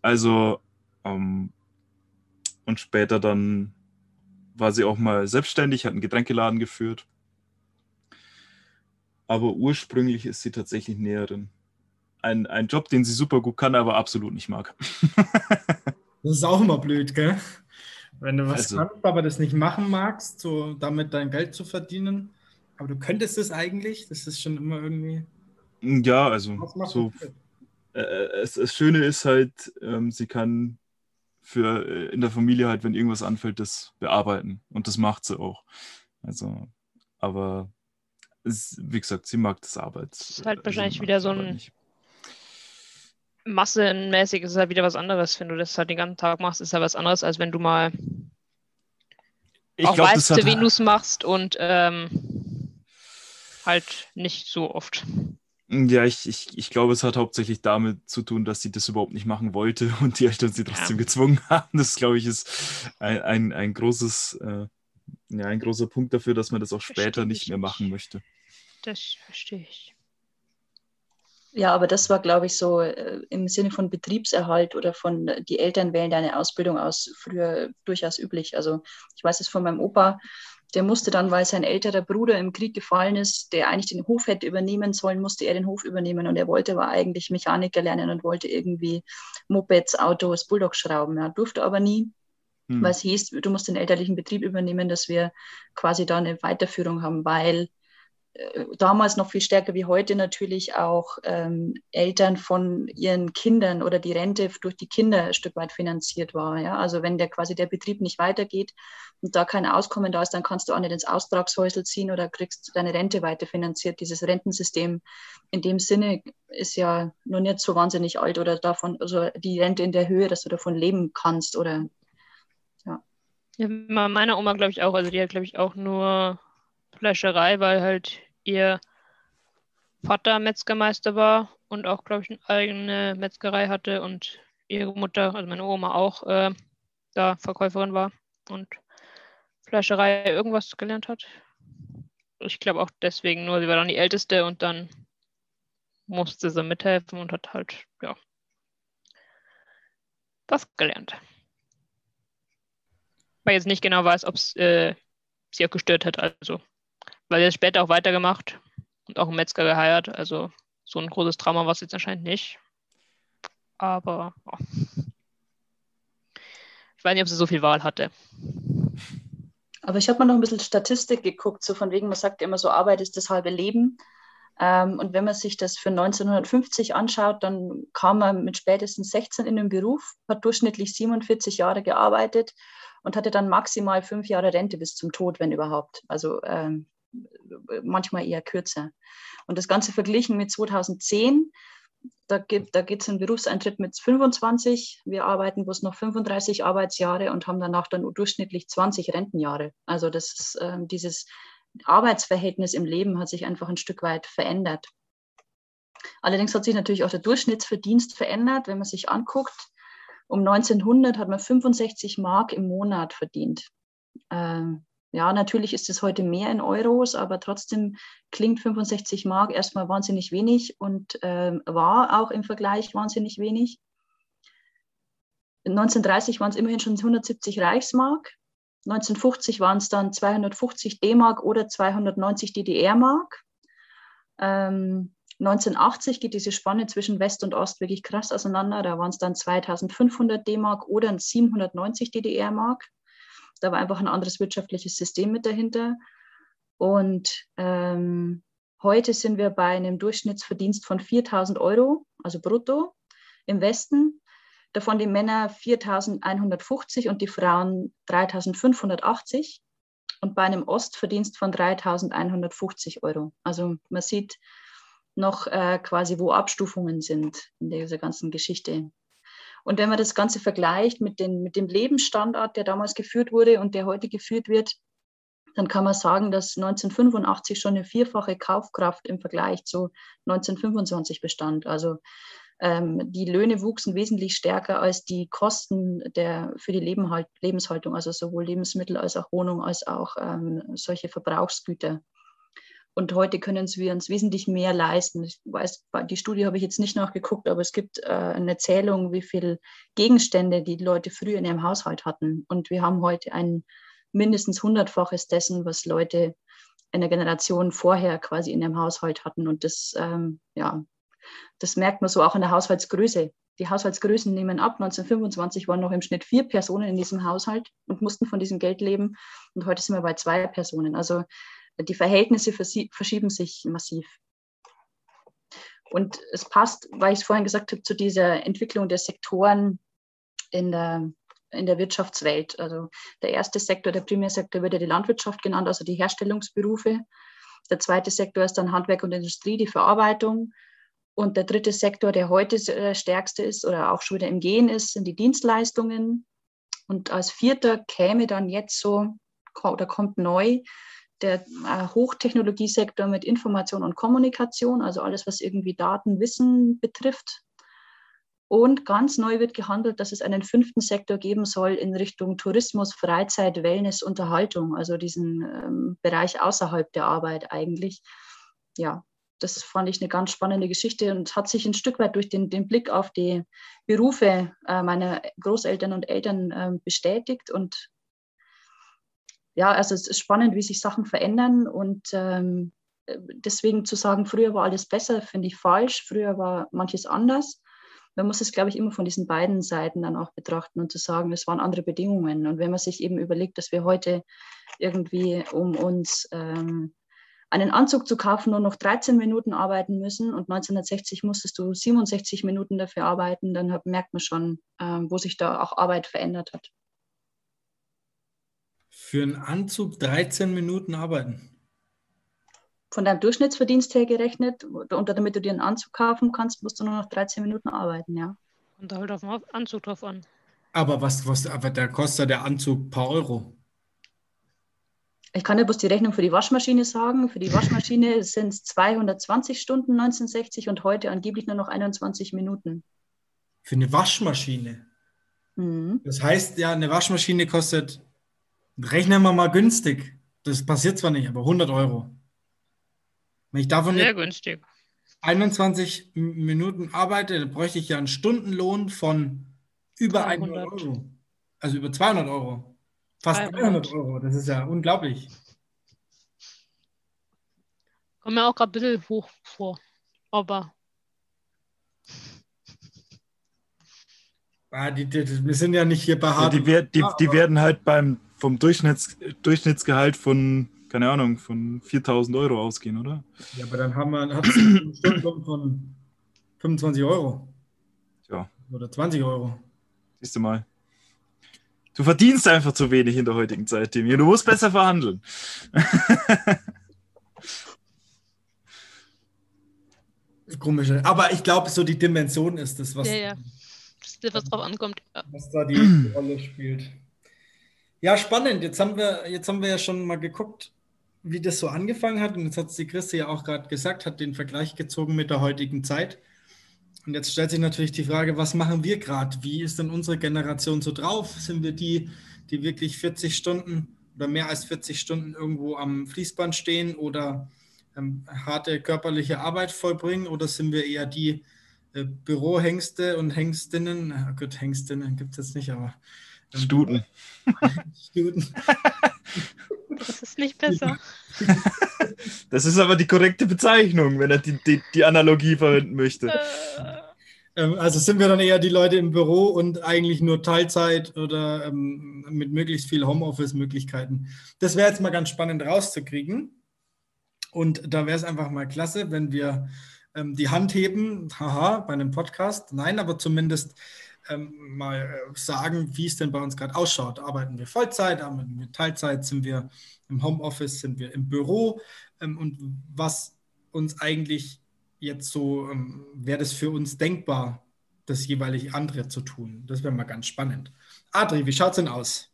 Also, ähm, und später dann war sie auch mal selbstständig, hat einen Getränkeladen geführt. Aber ursprünglich ist sie tatsächlich Näherin. Ein, ein Job, den sie super gut kann, aber absolut nicht mag. Das ist auch immer blöd, gell? Wenn du was Also- kannst, aber das nicht machen magst, so damit dein Geld zu verdienen. Aber du könntest es eigentlich? Das ist schon immer irgendwie. Ja, also so, du? äh, es, das Schöne ist halt, ähm, sie kann für äh, in der Familie halt, wenn irgendwas anfällt, das bearbeiten. Und das macht sie auch. Also, aber wie gesagt, sie mag das Arbeit. Das ist halt äh, wahrscheinlich wieder so ein-. Massenmäßig ist es halt wieder was anderes. Wenn du das halt den ganzen Tag machst, ist ja was anderes, als wenn du mal Ich auch glaube, das weißt, hat wen du es machst und ähm, halt nicht so oft. Ja, ich, ich, ich glaube, es hat hauptsächlich damit zu tun, dass sie das überhaupt nicht machen wollte und die Eltern sie trotzdem Ja. gezwungen haben. Das, glaube ich, ist ein, ein, ein großes, äh, ja, ein großer Punkt dafür, dass man das auch später Verstehe nicht ich mehr machen möchte. Das verstehe ich. Ja, aber das war, glaube ich, so äh, im Sinne von Betriebserhalt oder von die Eltern wählen deine Ausbildung aus, früher durchaus üblich. Also ich weiß es von meinem Opa, der musste dann, weil sein älterer Bruder im Krieg gefallen ist, der eigentlich den Hof hätte übernehmen sollen, musste er den Hof übernehmen und er wollte aber eigentlich Mechaniker lernen und wollte irgendwie Mopeds, Autos, Bulldog schrauben. Ja, durfte aber nie, Hm. weil es hieß, du musst den elterlichen Betrieb übernehmen, dass wir quasi da eine Weiterführung haben, weil äh, damals noch viel stärker wie heute natürlich auch ähm, Eltern von ihren Kindern oder die Rente durch die Kinder ein Stück weit finanziert war. Ja? Also wenn der quasi der Betrieb nicht weitergeht und da kein Auskommen da ist, dann kannst du auch nicht ins Austragshäusel ziehen oder kriegst deine Rente weiterfinanziert. Dieses Rentensystem in dem Sinne ist ja noch nicht so wahnsinnig alt oder davon, also die Rente in der Höhe, dass du davon leben kannst oder Ja, meine Oma, glaube ich, auch. Also die hat, glaube ich, auch nur Fleischerei, weil halt ihr Vater Metzgermeister war und auch, glaube ich, eine eigene Metzgerei hatte und ihre Mutter, also meine Oma auch, äh, da Verkäuferin war und Fleischerei irgendwas gelernt hat. Ich glaube auch deswegen nur, sie war dann die Älteste und dann musste sie mithelfen und hat halt, ja, was gelernt. Weil jetzt nicht genau weiß, ob es äh, sie auch gestört hat. Also, weil hat später auch weitergemacht und auch einen Metzger geheiratet. Also so ein großes Trauma war es jetzt anscheinend nicht. Aber ja. ich weiß nicht, ob sie so viel Wahl hatte. Aber ich habe mal noch ein bisschen Statistik geguckt, so von wegen, man sagt ja immer so, Arbeit ist das halbe Leben. Ähm, und wenn man sich das für 1950 anschaut, dann kam man mit spätestens 16 in den Beruf, hat durchschnittlich 47 Jahre gearbeitet und hatte dann maximal fünf Jahre Rente bis zum Tod, wenn überhaupt. Also ähm, manchmal eher kürzer. Und das Ganze verglichen mit 2010, da, gibt, da geht es einen Berufseintritt mit 25. Wir arbeiten bloß noch 35 Arbeitsjahre und haben danach dann durchschnittlich 20 Rentenjahre. Also das ist, ähm, dieses Arbeitsverhältnis im Leben hat sich einfach ein Stück weit verändert. Allerdings hat sich natürlich auch der Durchschnittsverdienst verändert, wenn man sich anguckt. Um 1900 hat man 65 Mark im Monat verdient. Ähm, ja, natürlich ist es heute mehr in Euros, aber trotzdem klingt 65 Mark erstmal wahnsinnig wenig und ähm, war auch im Vergleich wahnsinnig wenig. 1930 waren es immerhin schon 170 Reichsmark. 1950 waren es dann 250 D-Mark oder 290 DDR-Mark. Ähm, 1980 geht diese Spanne zwischen West und Ost wirklich krass auseinander. Da waren es dann 2500 D-Mark oder 790 DDR-Mark. Da war einfach ein anderes wirtschaftliches System mit dahinter. Und ähm, heute sind wir bei einem Durchschnittsverdienst von 4000 Euro, also brutto im Westen. Davon die Männer 4150 und die Frauen 3580. Und bei einem Ostverdienst von 3150 Euro. Also man sieht noch äh, quasi, wo Abstufungen sind in dieser ganzen Geschichte. Und wenn man das Ganze vergleicht mit, den, mit dem Lebensstandard, der damals geführt wurde und der heute geführt wird, dann kann man sagen, dass 1985 schon eine vierfache Kaufkraft im Vergleich zu 1925 bestand. Also ähm, die Löhne wuchsen wesentlich stärker als die Kosten der, für die Lebenhalt, Lebenshaltung, also sowohl Lebensmittel als auch Wohnung als auch ähm, solche Verbrauchsgüter. Und heute können wir uns wesentlich mehr leisten. Ich weiß, die Studie habe ich jetzt nicht nachgeguckt, aber es gibt äh, eine Zählung, wie viele Gegenstände die Leute früher in ihrem Haushalt hatten. Und wir haben heute ein mindestens hundertfaches dessen, was Leute in der Generation vorher quasi in ihrem Haushalt hatten. Und das, ähm, ja, das merkt man so auch in der Haushaltsgröße. Die Haushaltsgrößen nehmen ab. 1925 waren noch im Schnitt vier Personen in diesem Haushalt und mussten von diesem Geld leben. Und heute sind wir bei zwei Personen. Also Die Verhältnisse verschieben sich massiv. Und es passt, weil ich es vorhin gesagt habe, zu dieser Entwicklung der Sektoren in der, in der Wirtschaftswelt. Also der erste Sektor, der Primärsektor wird ja die Landwirtschaft genannt, also die Herstellungsberufe. Der zweite Sektor ist dann Handwerk und Industrie, die Verarbeitung. Und der dritte Sektor, der heute der stärkste ist oder auch schon wieder im Gehen ist, sind die Dienstleistungen. Und als vierter käme dann jetzt so oder kommt neu der äh, Hochtechnologiesektor mit Information und Kommunikation, also alles, was irgendwie Daten, Wissen betrifft. Und ganz neu wird gehandelt, dass es einen fünften Sektor geben soll in Richtung Tourismus, Freizeit, Wellness, Unterhaltung, also diesen ähm, Bereich außerhalb der Arbeit eigentlich. Ja, das fand ich eine ganz spannende Geschichte und hat sich ein Stück weit durch den, den Blick auf die Berufe äh, meiner Großeltern und Eltern äh, bestätigt. Und ja, also es ist spannend, wie sich Sachen verändern und ähm, deswegen zu sagen, früher war alles besser, finde ich falsch. Früher war manches anders. Man muss es, glaube ich, immer von diesen beiden Seiten dann auch betrachten und zu sagen, es waren andere Bedingungen. Und wenn man sich eben überlegt, dass wir heute irgendwie, um uns ähm, einen Anzug zu kaufen, nur noch 13 Minuten arbeiten müssen und 1960 musstest du 67 Minuten dafür arbeiten, dann hat, merkt man schon, ähm, wo sich da auch Arbeit verändert hat. Für einen Anzug 13 Minuten arbeiten. Von deinem Durchschnittsverdienst her gerechnet, und damit du dir einen Anzug kaufen kannst, musst du nur noch 13 Minuten arbeiten, ja. Und da halt auf den Anzug drauf an. Aber was, was aber da kostet der Anzug ein paar Euro. Ich kann ja bloß die Rechnung für die Waschmaschine sagen. Für die Waschmaschine sind es 220 Stunden 1960 und heute angeblich nur noch 21 Minuten. Für eine Waschmaschine? Mhm. Das heißt, ja, eine Waschmaschine kostet Rechnen wir mal günstig. Das passiert zwar nicht, aber 100 Euro. Wenn ich davon Sehr günstig. 21 Minuten arbeite, dann bräuchte ich ja einen Stundenlohn von über 100 Euro. Also über 200 Euro. Fast 300, 300 Euro. Das ist ja unglaublich. Kommt mir auch gerade ein bisschen hoch vor. Aber. Ah, die, die, wir sind ja nicht hier bei hart. Ja, die, die, die werden halt beim vom Durchschnitts, Durchschnittsgehalt von, keine Ahnung, von 4000 Euro ausgehen, oder? Ja, aber dann haben wir, einen Stundenlohn von 25 Euro. Ja. Oder 20 Euro. Siehst du mal. Du verdienst einfach zu wenig in der heutigen Zeit, Timmy. Du musst besser verhandeln. Komisch. Aber ich glaube, so die Dimension ist das, was, ja, ja. Das ist, was drauf ankommt. Ja. Was da die Rolle spielt. Ja, spannend. Jetzt haben wir, jetzt haben wir ja schon mal geguckt, wie das so angefangen hat. Und jetzt hat es die Christi ja auch gerade gesagt, hat den Vergleich gezogen mit der heutigen Zeit. Und jetzt stellt sich natürlich die Frage, was machen wir gerade? Wie ist denn unsere Generation so drauf? Sind wir die, die wirklich 40 Stunden oder mehr als 40 Stunden irgendwo am Fließband stehen oder ähm, harte körperliche Arbeit vollbringen? Oder sind wir eher die äh, Bürohengste und Hengstinnen? Oh gut, Hengstinnen gibt es jetzt nicht, aber Stuten. Stuten. Das ist nicht besser. Das ist aber die korrekte Bezeichnung, wenn er die, die, die Analogie verwenden möchte. Ähm, also sind wir dann eher die Leute im Büro und eigentlich nur Teilzeit oder ähm, mit möglichst viel Homeoffice-Möglichkeiten. Das wäre jetzt mal ganz spannend rauszukriegen. Und da wäre es einfach mal klasse, wenn wir ähm, die Hand heben, haha, bei einem Podcast. Nein, aber zumindest ähm, mal äh, sagen, wie es denn bei uns gerade ausschaut. Arbeiten wir Vollzeit, arbeiten wir Teilzeit, sind wir im Homeoffice, sind wir im Büro ähm, und was uns eigentlich jetzt so, ähm, wäre das für uns denkbar, das jeweilig andere zu tun. Das wäre mal ganz spannend. Adri, wie schaut es denn aus?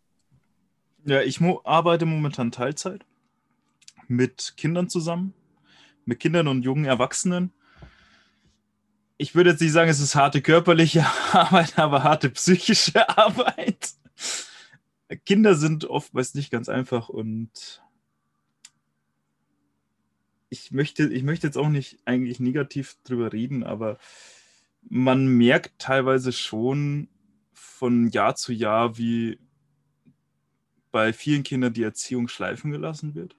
Ja, ich mo arbeite momentan Teilzeit mit Kindern zusammen, mit Kindern und jungen Erwachsenen ich würde jetzt nicht sagen, es ist harte körperliche Arbeit, aber harte psychische Arbeit. Kinder sind oftmals nicht ganz einfach und ich möchte, ich möchte jetzt auch nicht eigentlich negativ drüber reden, aber man merkt teilweise schon von Jahr zu Jahr, wie bei vielen Kindern die Erziehung schleifen gelassen wird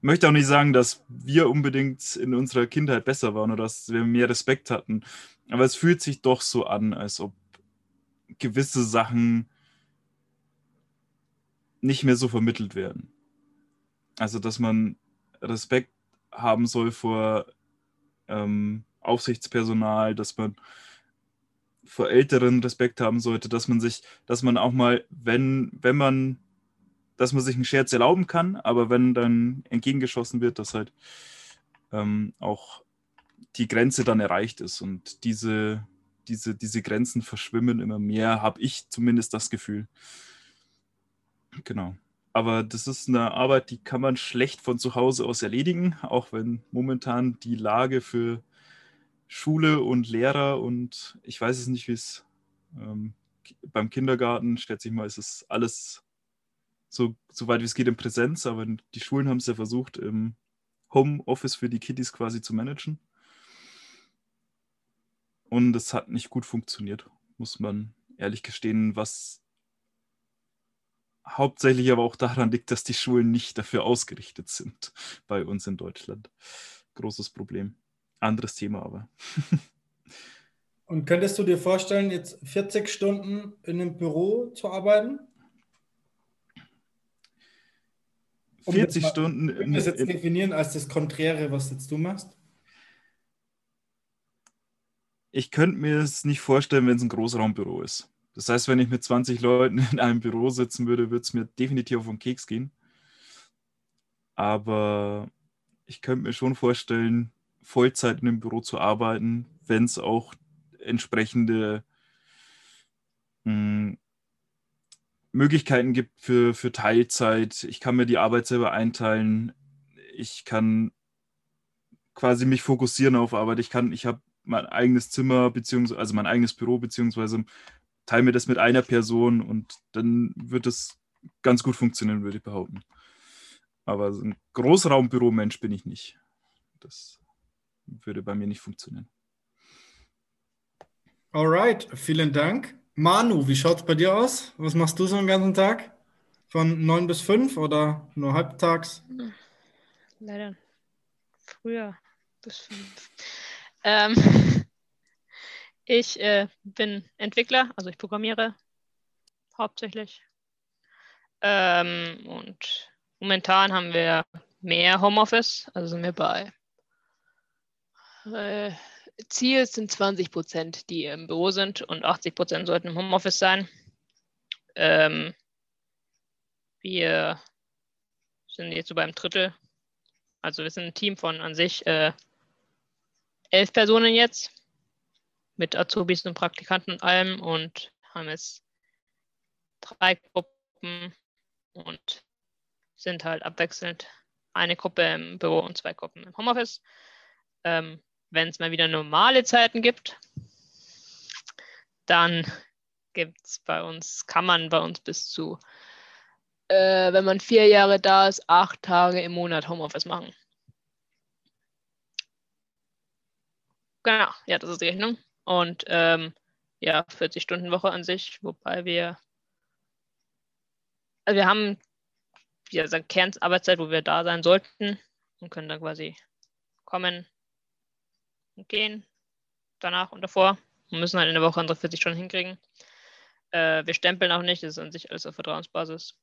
möchte auch nicht sagen, dass wir unbedingt in unserer Kindheit besser waren oder dass wir mehr Respekt hatten. Aber es fühlt sich doch so an, als ob gewisse Sachen nicht mehr so vermittelt werden. Also, dass man Respekt haben soll vor ähm, Aufsichtspersonal, dass man vor Älteren Respekt haben sollte, dass man sich, dass man auch mal, wenn, wenn man, dass man sich einen Scherz erlauben kann, aber wenn dann entgegengeschossen wird, dass halt ähm, auch die Grenze dann erreicht ist und diese, diese, diese Grenzen verschwimmen immer mehr, habe ich zumindest das Gefühl. Genau. Aber das ist eine Arbeit, die kann man schlecht von zu Hause aus erledigen, auch wenn momentan die Lage für Schule und Lehrer und ich weiß es nicht, wie es ähm, beim Kindergarten, schätze ich mal, ist es alles so, so weit wie es geht in Präsenz, aber die Schulen haben es ja versucht, im Homeoffice für die Kiddies quasi zu managen. Und es hat nicht gut funktioniert, muss man ehrlich gestehen, was hauptsächlich aber auch daran liegt, dass die Schulen nicht dafür ausgerichtet sind bei uns in Deutschland. Großes Problem. Anderes Thema aber. Und könntest du dir vorstellen, jetzt 40 Stunden in einem Büro zu arbeiten? 40 um Stunden. Ich das jetzt definieren als das Konträre, was jetzt du machst? Ich könnte mir es nicht vorstellen, wenn es ein Großraumbüro ist. Das heißt, wenn ich mit 20 Leuten in einem Büro sitzen würde, würde es mir definitiv auf den Keks gehen. Aber ich könnte mir schon vorstellen, Vollzeit in einem Büro zu arbeiten, wenn es auch entsprechende mh, hm, Möglichkeiten gibt für, für Teilzeit. Ich kann mir die Arbeit selber einteilen. Ich kann quasi mich fokussieren auf Arbeit. Ich kann, ich habe mein eigenes Zimmer, beziehungsweise, also mein eigenes Büro, beziehungsweise teile mir das mit einer Person und dann wird es ganz gut funktionieren, würde ich behaupten. Aber so ein Großraumbüro-Mensch bin ich nicht. Das würde bei mir nicht funktionieren. Alright, vielen Dank. Manu, wie schaut es bei dir aus? Was machst du so den ganzen Tag? Von 9 bis 5 oder nur halbtags? Leider früher bis 5. Ähm, ich äh, bin Entwickler, also ich programmiere hauptsächlich. Ähm, und momentan haben wir mehr Homeoffice, also sind wir bei äh, Ziel sind 20 Prozent, die im Büro sind und 80 Prozent sollten im Homeoffice sein. Ähm, wir sind jetzt so beim Drittel. Also wir sind ein Team von an sich äh, elf Personen jetzt mit Azubis und Praktikanten und allem und haben jetzt drei Gruppen und sind halt abwechselnd eine Gruppe im Büro und zwei Gruppen im Homeoffice. Ähm, Wenn es mal wieder normale Zeiten gibt, dann gibt es bei uns, kann man bei uns bis zu, äh, wenn man vier Jahre da ist, acht Tage im Monat Homeoffice machen. Genau, ja, das ist die Rechnung. Und ähm, ja, 40-Stunden-Woche an sich, wobei wir, also wir haben ja, also Kernarbeitszeit, wo wir da sein sollten und können dann quasi kommen und gehen, danach und davor. Wir müssen halt in der Woche unsere 40 Stunden hinkriegen. Äh, wir stempeln auch nicht, das ist an sich alles auf Vertrauensbasis.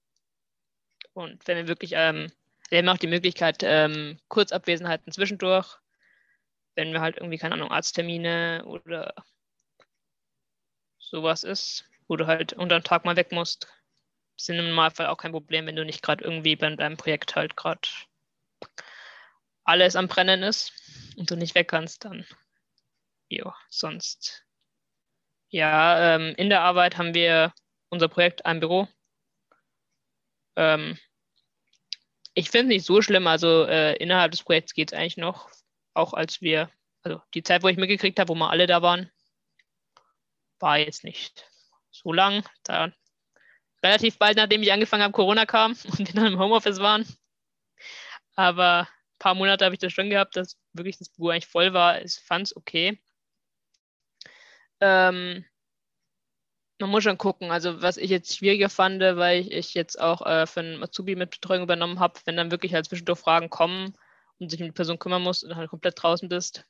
Und wenn wir wirklich, ähm, wir haben auch die Möglichkeit, ähm, Kurzabwesenheiten zwischendurch wenn wir halt irgendwie, keine Ahnung, Arzttermine oder sowas ist, wo du halt unter den Tag mal weg musst, sind im Normalfall auch kein Problem, wenn du nicht gerade irgendwie bei deinem Projekt halt gerade alles am Brennen ist und du nicht weg kannst, dann ja, sonst. Ja, ähm, in der Arbeit haben wir unser Projekt ein Büro. Ähm, ich finde es nicht so schlimm, also äh, innerhalb des Projekts geht es eigentlich noch auch als wir, also die Zeit, wo ich mitgekriegt habe, wo wir alle da waren, war jetzt nicht so lang. Da relativ bald, nachdem ich angefangen habe, Corona kam und wir dann im Homeoffice waren. Aber paar Monate habe ich das schon gehabt, dass wirklich das Büro eigentlich voll war. Ich fand es okay. Ähm, man muss schon gucken. Also was ich jetzt schwieriger fand, weil ich, jetzt auch äh, für einen Azubi mit Betreuung übernommen habe, wenn dann wirklich halt zwischendurch Fragen kommen, und sich um die Person kümmern musst und halt komplett draußen bist.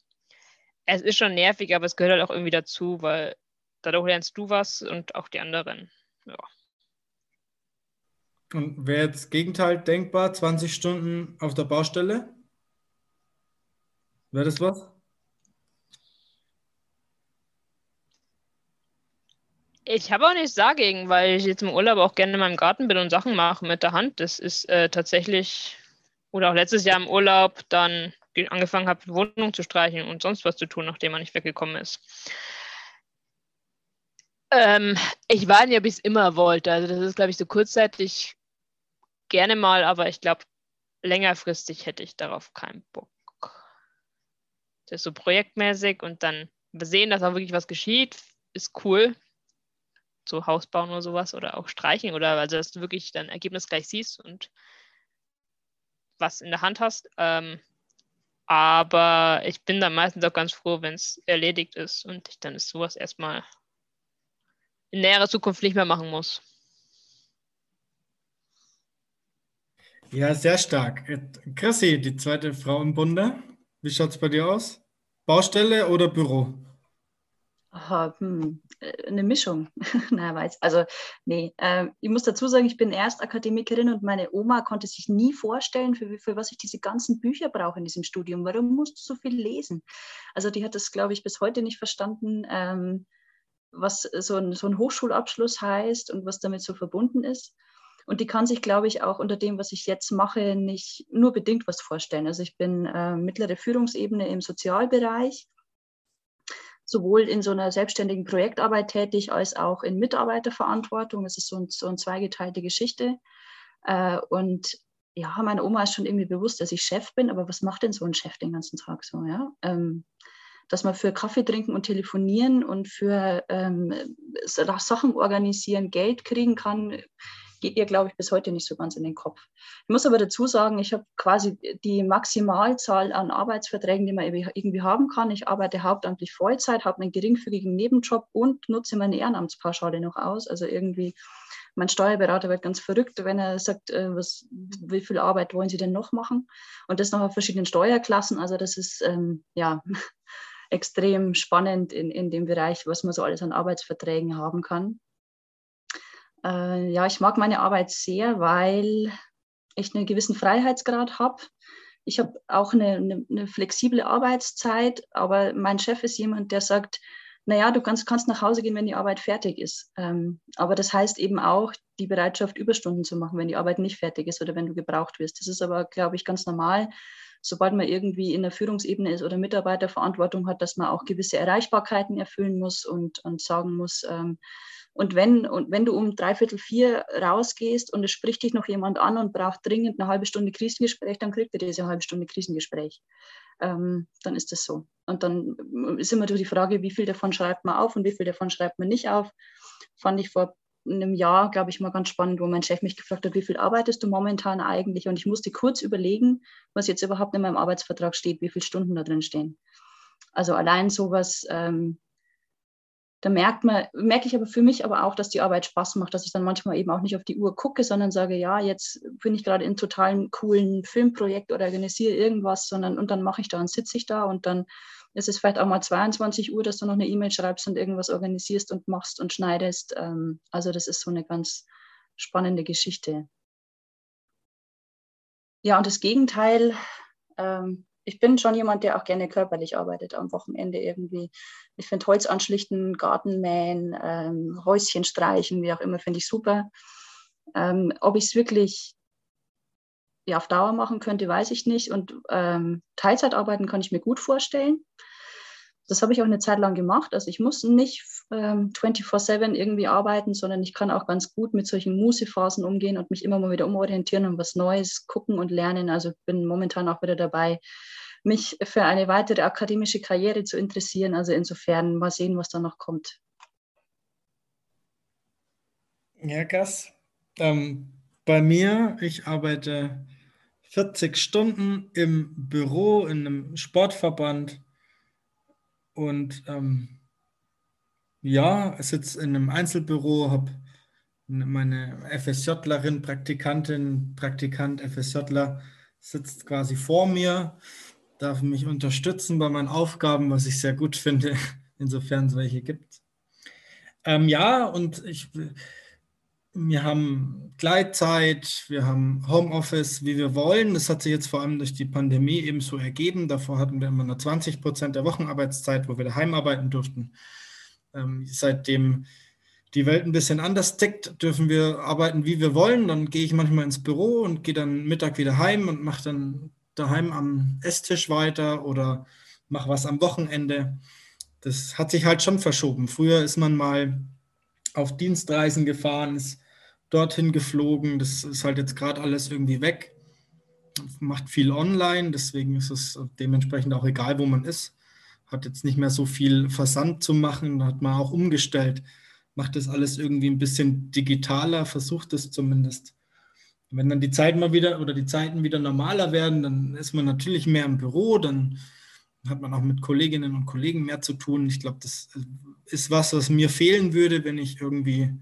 Es ist schon nervig, aber es gehört halt auch irgendwie dazu, weil dadurch lernst du was und auch die anderen. Ja. Und wäre jetzt Gegenteil denkbar, 20 Stunden auf der Baustelle? Wäre das was? Ich habe auch nichts dagegen, weil ich jetzt im Urlaub auch gerne in meinem Garten bin und Sachen mache mit der Hand. Das ist äh, tatsächlich, oder auch letztes Jahr im Urlaub dann angefangen habe, Wohnung zu streichen und sonst was zu tun, nachdem man nicht weggekommen ist. Ähm, ich weiß nicht, ob ich es immer wollte. Also das ist, glaube ich, so kurzzeitig gerne mal, aber ich glaube, längerfristig hätte ich darauf keinen Bock. Das ist so projektmäßig und dann sehen, dass auch wirklich was geschieht, ist cool so Haus bauen oder sowas oder auch streichen oder also dass du wirklich dein Ergebnis gleich siehst und was in der Hand hast. Ähm, aber ich bin dann meistens auch ganz froh, wenn es erledigt ist und ich dann sowas erstmal in näherer Zukunft nicht mehr machen muss. Ja, sehr stark. Chrissy, die zweite Frau im Bunde. Wie schaut es bei dir aus? Baustelle oder Büro? hm, äh, eine Mischung. Na, weiß. Also, nee, äh, ich muss dazu sagen, ich bin erst Akademikerin und meine Oma konnte sich nie vorstellen, für, für was ich diese ganzen Bücher brauche in diesem Studium. Warum musst du so viel lesen? Also, die hat das, glaube ich, bis heute nicht verstanden, ähm, was so ein, so ein Hochschulabschluss heißt und was damit so verbunden ist. Und die kann sich, glaube ich, auch unter dem, was ich jetzt mache, nicht nur bedingt was vorstellen. Also ich bin äh, mittlere Führungsebene im Sozialbereich sowohl in so einer selbstständigen Projektarbeit tätig als auch in Mitarbeiterverantwortung. Das ist so, ein, so eine zweigeteilte Geschichte. Äh, und ja, meine Oma ist schon irgendwie bewusst, dass ich Chef bin, aber was macht denn so ein Chef den ganzen Tag so, ja? Ähm, dass man für Kaffee trinken und telefonieren und für ähm, Sachen organisieren Geld kriegen kann, geht ihr, glaube ich, bis heute nicht so ganz in den Kopf. Ich muss aber dazu sagen, ich habe quasi die Maximalzahl an Arbeitsverträgen, die man irgendwie haben kann. Ich arbeite hauptamtlich Vollzeit, habe einen geringfügigen Nebenjob und nutze meine Ehrenamtspauschale noch aus. Also irgendwie, mein Steuerberater wird ganz verrückt, wenn er sagt, äh, was, wie viel Arbeit wollen Sie denn noch machen? Und das noch auf verschiedenen Steuerklassen. Also das ist, ähm, ja, extrem spannend in, in dem Bereich, was man so alles an Arbeitsverträgen haben kann. Äh, ja, ich mag meine Arbeit sehr, weil ich einen gewissen Freiheitsgrad habe. Ich habe auch eine, eine, eine, flexible Arbeitszeit, aber mein Chef ist jemand, der sagt, naja, du kannst, kannst nach Hause gehen, wenn die Arbeit fertig ist. Ähm, aber das heißt eben auch die Bereitschaft, Überstunden zu machen, wenn die Arbeit nicht fertig ist oder wenn du gebraucht wirst. Das ist aber, glaube ich, ganz normal, sobald man irgendwie in der Führungsebene ist oder Mitarbeiterverantwortung hat, dass man auch gewisse Erreichbarkeiten erfüllen muss und, und sagen muss, ähm, und wenn, und wenn du um dreiviertel vier rausgehst und es spricht dich noch jemand an und braucht dringend eine halbe Stunde Krisengespräch, dann kriegt er diese halbe Stunde Krisengespräch. Ähm, dann ist das so. Und dann ist immer die Frage, wie viel davon schreibt man auf und wie viel davon schreibt man nicht auf. Fand ich vor einem Jahr, glaube ich, mal ganz spannend, wo mein Chef mich gefragt hat, wie viel arbeitest du momentan eigentlich? Und ich musste kurz überlegen, was jetzt überhaupt in meinem Arbeitsvertrag steht, wie viele Stunden da drin stehen. Also allein sowas ähm, da merkt man, merke ich aber für mich aber auch, dass die Arbeit Spaß macht, dass ich dann manchmal eben auch nicht auf die Uhr gucke, sondern sage, ja, jetzt bin ich gerade in totalen coolen Filmprojekt oder organisiere irgendwas, sondern und dann mache ich da und sitze ich da und dann ist es vielleicht auch mal 22 Uhr, dass du noch eine E-Mail schreibst und irgendwas organisierst und machst und schneidest. Ähm, also das ist so eine ganz spannende Geschichte. Ja, und das Gegenteil, ähm, ich bin schon jemand, der auch gerne körperlich arbeitet am Wochenende irgendwie. Ich finde Holz anschlichten, Garten mähen, ähm, Häuschen streichen, wie auch immer, finde ich super. Ähm, ob ich es wirklich ja, auf Dauer machen könnte, weiß ich nicht. Und ähm, Teilzeit kann ich mir gut vorstellen. Das habe ich auch eine Zeit lang gemacht. Also ich muss nicht ähm, 24-7 irgendwie arbeiten, sondern ich kann auch ganz gut mit solchen Musephasen umgehen und mich immer mal wieder umorientieren und was Neues gucken und lernen. Also bin momentan auch wieder dabei, mich für eine weitere akademische Karriere zu interessieren. Also insofern mal sehen, was da noch kommt. Ja, Gas. Ähm, bei mir, ich arbeite 40 Stunden im Büro in einem Sportverband und ähm, ja, sitze in einem Einzelbüro, habe meine FSJlerin, Praktikantin, Praktikant, FSJler sitzt quasi vor mir, darf mich unterstützen bei meinen Aufgaben, was ich sehr gut finde, insofern es welche gibt. Ähm, ja, und ich, wir haben Gleitzeit, wir haben Homeoffice, wie wir wollen. Das hat sich jetzt vor allem durch die Pandemie eben so ergeben. Davor hatten wir immer nur 20 Prozent der Wochenarbeitszeit, wo wir daheim arbeiten durften. Ähm, seitdem die Welt ein bisschen anders tickt, dürfen wir arbeiten, wie wir wollen. Dann gehe ich manchmal ins Büro und gehe dann Mittag wieder heim und mache dann daheim am Esstisch weiter oder mache was am Wochenende. Das hat sich halt schon verschoben. Früher ist man mal auf Dienstreisen gefahren, ist dorthin geflogen. Das ist halt jetzt gerade alles irgendwie weg. Macht viel online, deswegen ist es dementsprechend auch egal, wo man ist. Hat jetzt nicht mehr so viel Versand zu machen, hat man auch umgestellt. Macht das alles irgendwie ein bisschen digitaler, versucht es zumindest. Wenn dann die Zeiten mal wieder oder die Zeiten wieder normaler werden, dann ist man natürlich mehr im Büro, dann hat man auch mit Kolleginnen und Kollegen mehr zu tun. Ich glaube, das ist was, was mir fehlen würde, wenn ich irgendwie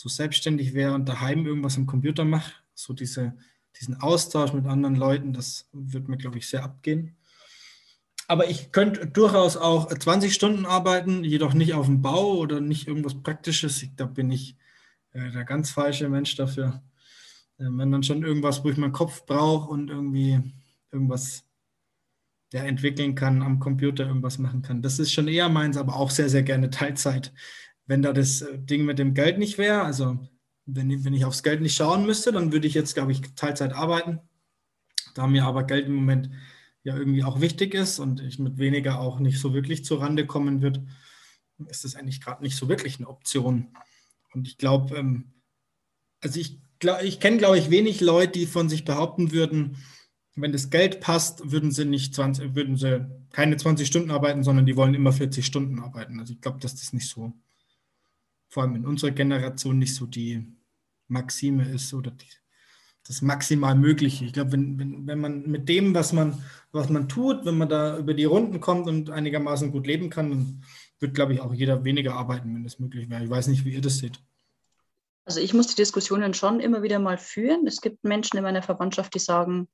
so selbstständig wäre und daheim irgendwas am Computer mache, so diese, diesen Austausch mit anderen Leuten, das wird mir, glaube ich, sehr abgehen. Aber ich könnte durchaus auch 20 Stunden arbeiten, jedoch nicht auf dem Bau oder nicht irgendwas Praktisches. da bin ich äh, der ganz falsche Mensch dafür. Äh, wenn dann schon irgendwas, wo ich meinen Kopf brauche und irgendwie irgendwas ja, entwickeln kann, am Computer irgendwas machen kann. Das ist schon eher meins, aber auch sehr, sehr gerne Teilzeit wenn da das äh, Ding mit dem Geld nicht wäre, also wenn, wenn ich aufs Geld nicht schauen müsste, dann würde ich jetzt, glaube ich, Teilzeit arbeiten. Da mir aber Geld im Moment ja irgendwie auch wichtig ist und ich mit weniger auch nicht so wirklich zur Rande kommen wird, ist das eigentlich gerade nicht so wirklich eine Option. Und ich glaube, ähm, also ich, glaub, ich kenne, glaube ich, wenig Leute, die von sich behaupten würden, wenn das Geld passt, würden sie nicht 20, würden sie keine 20 Stunden arbeiten, sondern die wollen immer 40 Stunden arbeiten. Also ich glaube, dass das nicht so vor allem in unserer Generation nicht so die Maxime ist oder die, das maximal Mögliche. Ich glaube, wenn, wenn, wenn man mit dem, was man, was man tut, wenn man da über die Runden kommt und einigermaßen gut leben kann, dann wird, glaube ich, auch jeder weniger arbeiten, wenn das möglich wäre. Ich weiß nicht, wie ihr das seht. Also ich muss die Diskussionen schon immer wieder mal führen. Es gibt Menschen in meiner Verwandtschaft, die sagen,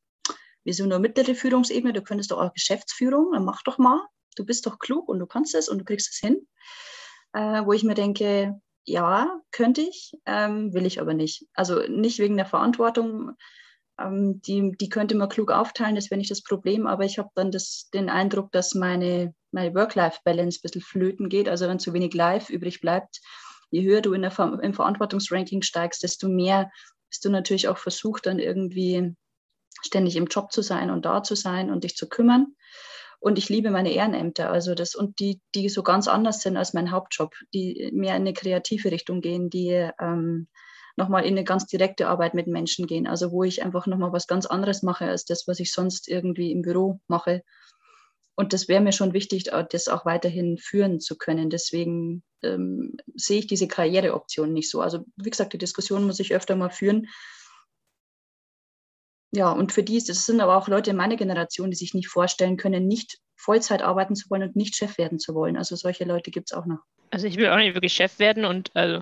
wir sind nur mittlere Führungsebene, du könntest doch auch Geschäftsführung, dann mach doch mal. Du bist doch klug und du kannst es und du kriegst es hin. Äh, wo ich mir denke, ja, könnte ich, ähm, will ich aber nicht. Also nicht wegen der Verantwortung, ähm, die, die könnte man klug aufteilen, das wäre nicht das Problem, aber ich habe dann das, den Eindruck, dass meine, meine Work-Life-Balance ein bisschen flöten geht, also wenn zu wenig Life übrig bleibt. Je höher du in der, im Verantwortungsranking steigst, desto mehr bist du natürlich auch versucht, dann irgendwie ständig im Job zu sein und da zu sein und dich zu kümmern. Und ich liebe meine Ehrenämter, also das und die, die so ganz anders sind als mein Hauptjob, die mehr in eine kreative Richtung gehen, die ähm, nochmal in eine ganz direkte Arbeit mit Menschen gehen. Also wo ich einfach nochmal was ganz anderes mache als das, was ich sonst irgendwie im Büro mache. Und das wäre mir schon wichtig, das auch weiterhin führen zu können. Deswegen ähm, sehe ich diese Karriereoption nicht so. Also wie gesagt, die Diskussion muss ich öfter mal führen, ja, und für die, das sind aber auch Leute in meiner Generation, die sich nicht vorstellen können, nicht Vollzeit arbeiten zu wollen und nicht Chef werden zu wollen. Also solche Leute gibt es auch noch. Also ich will auch nicht wirklich Chef werden und also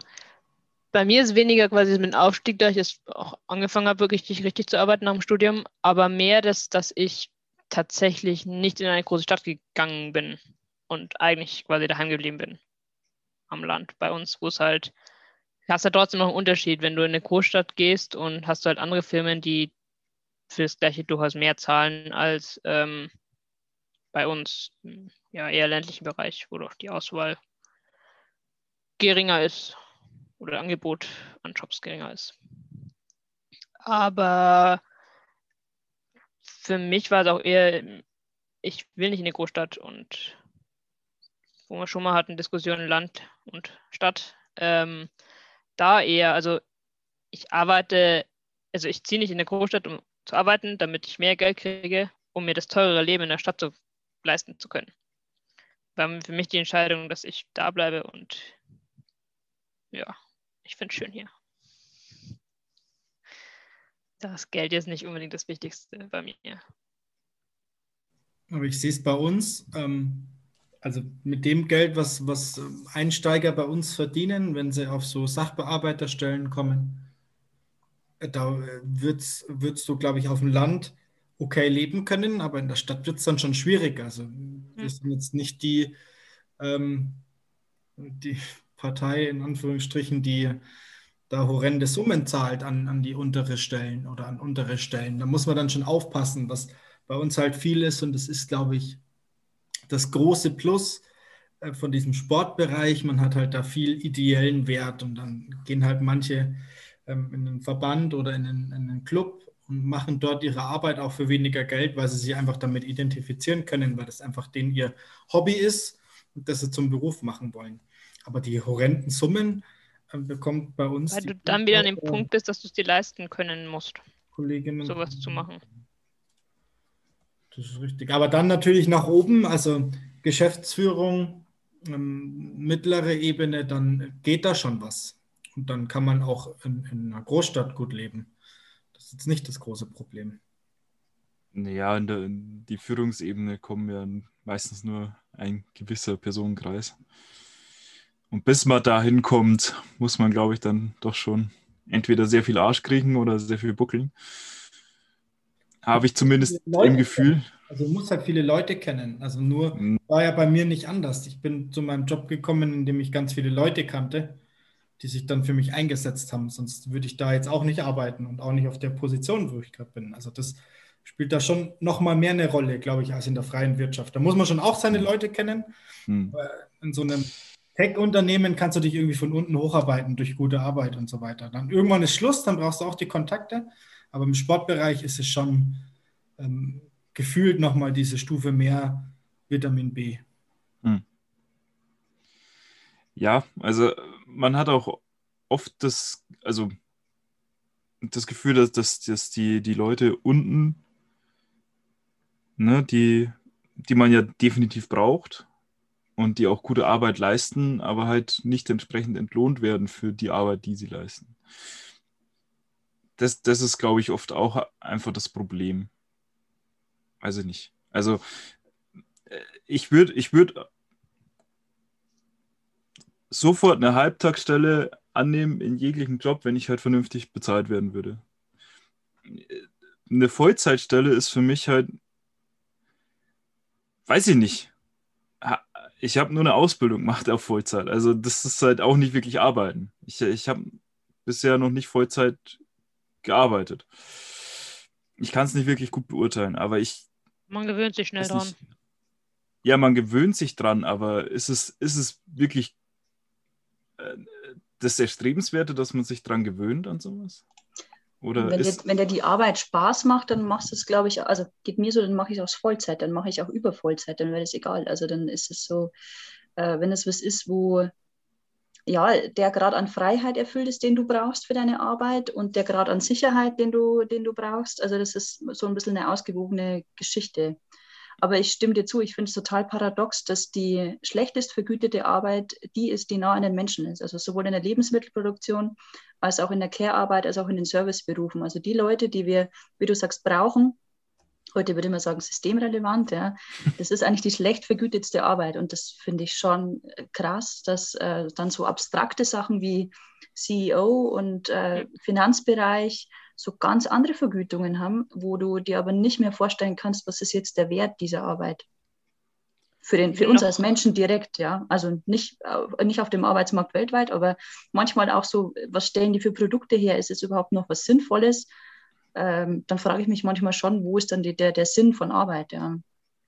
bei mir ist weniger quasi mit dem Aufstieg, da ich jetzt auch angefangen habe, wirklich richtig zu arbeiten nach dem Studium, aber mehr, das, dass ich tatsächlich nicht in eine große Stadt gegangen bin und eigentlich quasi daheim geblieben bin am Land bei uns, wo es halt, hast du ja trotzdem noch einen Unterschied, wenn du in eine Großstadt gehst und hast du halt andere Firmen, die für das gleiche durchaus mehr zahlen als ähm, bei uns ja eher ländlichen Bereich, wo doch die Auswahl geringer ist oder Angebot an Jobs geringer ist. Aber für mich war es auch eher, ich will nicht in die Großstadt und wo wir schon mal hatten, Diskussionen Land und Stadt, ähm, da eher, also ich arbeite, also ich ziehe nicht in eine Großstadt, um zu arbeiten, damit ich mehr Geld kriege, um mir das teurere Leben in der Stadt zu leisten zu können. War für mich die Entscheidung, dass ich da bleibe und ja, ich finde es schön hier. Das Geld ist nicht unbedingt das Wichtigste bei mir. Aber ich sehe es bei uns, ähm, also mit dem Geld, was, was Einsteiger bei uns verdienen, wenn sie auf so Sachbearbeiterstellen kommen, da würdest, würdest du, glaube ich, auf dem Land okay leben können, aber in der Stadt wird es dann schon schwierig. Also wir sind jetzt nicht die, ähm, die Partei in Anführungsstrichen, die da horrende Summen zahlt an, an die untere Stellen oder an untere Stellen. Da muss man dann schon aufpassen, was bei uns halt viel ist. Und das ist, glaube ich, das große Plus äh, von diesem Sportbereich. Man hat halt da viel ideellen Wert und dann gehen halt manche ähm, in einen Verband oder in einen, in einen Club und machen dort ihre Arbeit auch für weniger Geld, weil sie sich einfach damit identifizieren können, weil das einfach denen ihr Hobby ist und das sie zum Beruf machen wollen. Aber die horrenden Summen äh, bekommt bei uns. Weil du dann wieder an dem Punkt bist, dass du es dir leisten können musst, Kolleginnen sowas zu machen. Das ist richtig. Aber dann natürlich nach oben, also Geschäftsführung, ähm, mittlere Ebene, dann geht da schon was. Und dann kann man auch in, in einer Großstadt gut leben. Das ist jetzt nicht das große Problem. Naja, in, der, in die Führungsebene kommen ja meistens nur ein gewisser Personenkreis. Und bis man da hinkommt, muss man, glaube ich, dann doch schon entweder sehr viel Arsch kriegen oder sehr viel buckeln. Habe ich zumindest im Gefühl. Also du musst halt viele Leute kennen. Also nur mhm. war ja bei mir nicht anders. Ich bin zu meinem Job gekommen, in dem ich ganz viele Leute kannte, die sich dann für mich eingesetzt haben. Sonst würde ich da jetzt auch nicht arbeiten und auch nicht auf der Position, wo ich gerade bin. Also das spielt da schon nochmal mehr eine Rolle, glaube ich, als in der freien Wirtschaft. Da muss man schon auch seine mhm. Leute kennen. Mhm. In so einem Tech-Unternehmen kannst du dich irgendwie von unten hocharbeiten durch gute Arbeit und so weiter. Dann irgendwann ist Schluss, dann brauchst du auch die Kontakte. Aber im Sportbereich ist es schon ähm, gefühlt nochmal diese Stufe mehr Vitamin B. Hm. Ja, also man hat auch oft das, also das Gefühl, dass, dass, dass die, die Leute unten, ne, die, die man ja definitiv braucht und die auch gute Arbeit leisten, aber halt nicht entsprechend entlohnt werden für die Arbeit, die sie leisten das, das ist, glaube ich, oft auch einfach das Problem. Also nicht. Also äh, ich würde ich würd sofort eine Halbtagsstelle annehmen in jeglichen Job, wenn ich halt vernünftig bezahlt werden würde. Eine Vollzeitstelle ist für mich halt, weiß ich nicht. Ich habe nur eine Ausbildung gemacht auf Vollzeit. Also das ist halt auch nicht wirklich arbeiten. Ich, ich habe bisher noch nicht Vollzeit gearbeitet. Ich kann es nicht wirklich gut beurteilen, aber ich. Man gewöhnt sich schnell dran. Nicht, ja, man gewöhnt sich dran, aber ist es, ist es wirklich das Erstrebenswerte, dass man sich dran gewöhnt an sowas? Oder wenn, dir, wenn dir die Arbeit Spaß macht, dann machst du es, glaube ich, also geht mir so, dann mache ich es aus Vollzeit, dann mache ich auch über Vollzeit, dann wäre das egal. Also dann ist es so, äh, wenn es was ist, wo ja, der Grad an Freiheit erfüllt ist, den du brauchst für deine Arbeit und der Grad an Sicherheit, den du, den du brauchst. Also das ist so ein bisschen eine ausgewogene Geschichte. Aber ich stimme dir zu, ich finde es total paradox, dass die schlechtest vergütete Arbeit die ist, die nah an den Menschen ist. Also sowohl in der Lebensmittelproduktion als auch in der Care-Arbeit, als auch in den Serviceberufen. Also die Leute, die wir, wie du sagst, brauchen, heute würde man sagen, systemrelevant. Ja. Das ist eigentlich die schlecht vergütetste Arbeit. Und das finde ich schon krass, dass äh, dann so abstrakte Sachen wie CEO und äh, Finanzbereich so ganz andere Vergütungen haben, wo du dir aber nicht mehr vorstellen kannst, was ist jetzt der Wert dieser Arbeit. Für, den, für uns als Menschen direkt, ja. Also nicht, äh, nicht auf dem Arbeitsmarkt weltweit, aber manchmal auch so, was stellen die für Produkte her? Ist es überhaupt noch was Sinnvolles? ähm, dann frage ich mich manchmal schon, wo ist dann die, der, der Sinn von Arbeit, ja.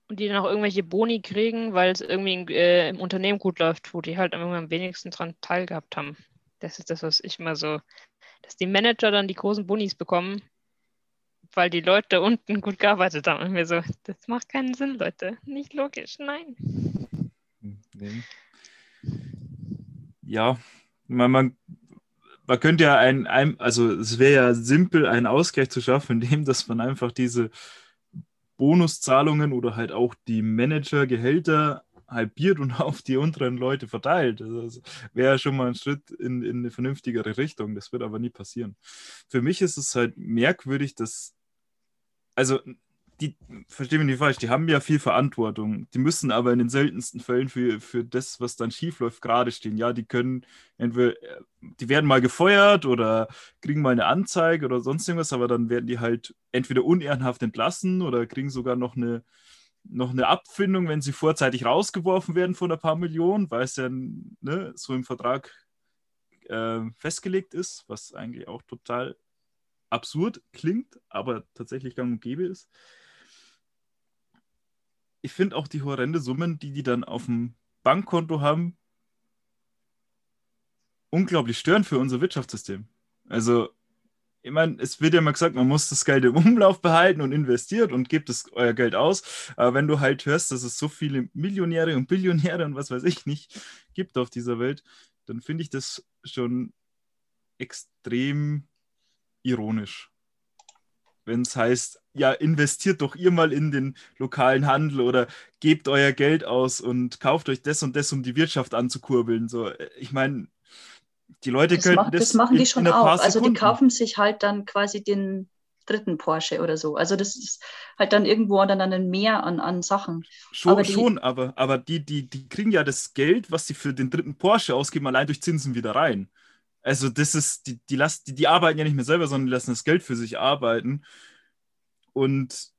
Und die dann auch irgendwelche Boni kriegen, weil es irgendwie äh, im Unternehmen gut läuft, wo die halt am wenigsten dran teilgehabt haben. Das ist das, was ich immer so, dass die Manager dann die großen Bonis bekommen, weil die Leute unten gut gearbeitet haben. Und mir so, das macht keinen Sinn, Leute. Nicht logisch, nein. Nee. Ja, man, man man könnte ja ein, ein also es wäre ja simpel, einen Ausgleich zu schaffen, indem dass man einfach diese Bonuszahlungen oder halt auch die Managergehälter halbiert und auf die unteren Leute verteilt. Also das wäre schon mal ein Schritt in, in eine vernünftigere Richtung. Das wird aber nie passieren. Für mich ist es halt merkwürdig, dass, also die, verstehe mich nicht falsch, die haben ja viel Verantwortung. Die müssen aber in den seltensten Fällen für, für das, was dann schief läuft, gerade stehen. Ja, die können entweder, die werden mal gefeuert oder kriegen mal eine Anzeige oder sonst irgendwas, aber dann werden die halt entweder unehrenhaft entlassen oder kriegen sogar noch eine, noch eine Abfindung, wenn sie vorzeitig rausgeworfen werden von ein paar Millionen, weil es ja ne, so im Vertrag äh, festgelegt ist, was eigentlich auch total absurd klingt, aber tatsächlich gang und gäbe ist. Ich finde auch die horrende Summen, die die dann auf dem Bankkonto haben, unglaublich störend für unser Wirtschaftssystem. Also, ich meine, es wird ja immer gesagt, man muss das Geld im Umlauf behalten und investiert und gebt das euer Geld aus. Aber wenn du halt hörst, dass es so viele Millionäre und Billionäre und was weiß ich nicht gibt auf dieser Welt, dann finde ich das schon extrem ironisch. Wenn es heißt, ja, investiert doch ihr mal in den lokalen Handel oder gebt euer Geld aus und kauft euch das und das, um die Wirtschaft anzukurbeln. So, ich meine, die Leute das können macht, das, machen die schon auch. Also die kaufen sich halt dann quasi den dritten Porsche oder so. Also das ist halt dann irgendwo dann ein Mehr an, an Sachen. Schon, aber, die, schon, aber, aber die, die, die kriegen ja das Geld, was sie für den dritten Porsche ausgeben, allein durch Zinsen wieder rein. Also das ist, die, die, lassen, die, die arbeiten ja nicht mehr selber, sondern die lassen das Geld für sich arbeiten. Und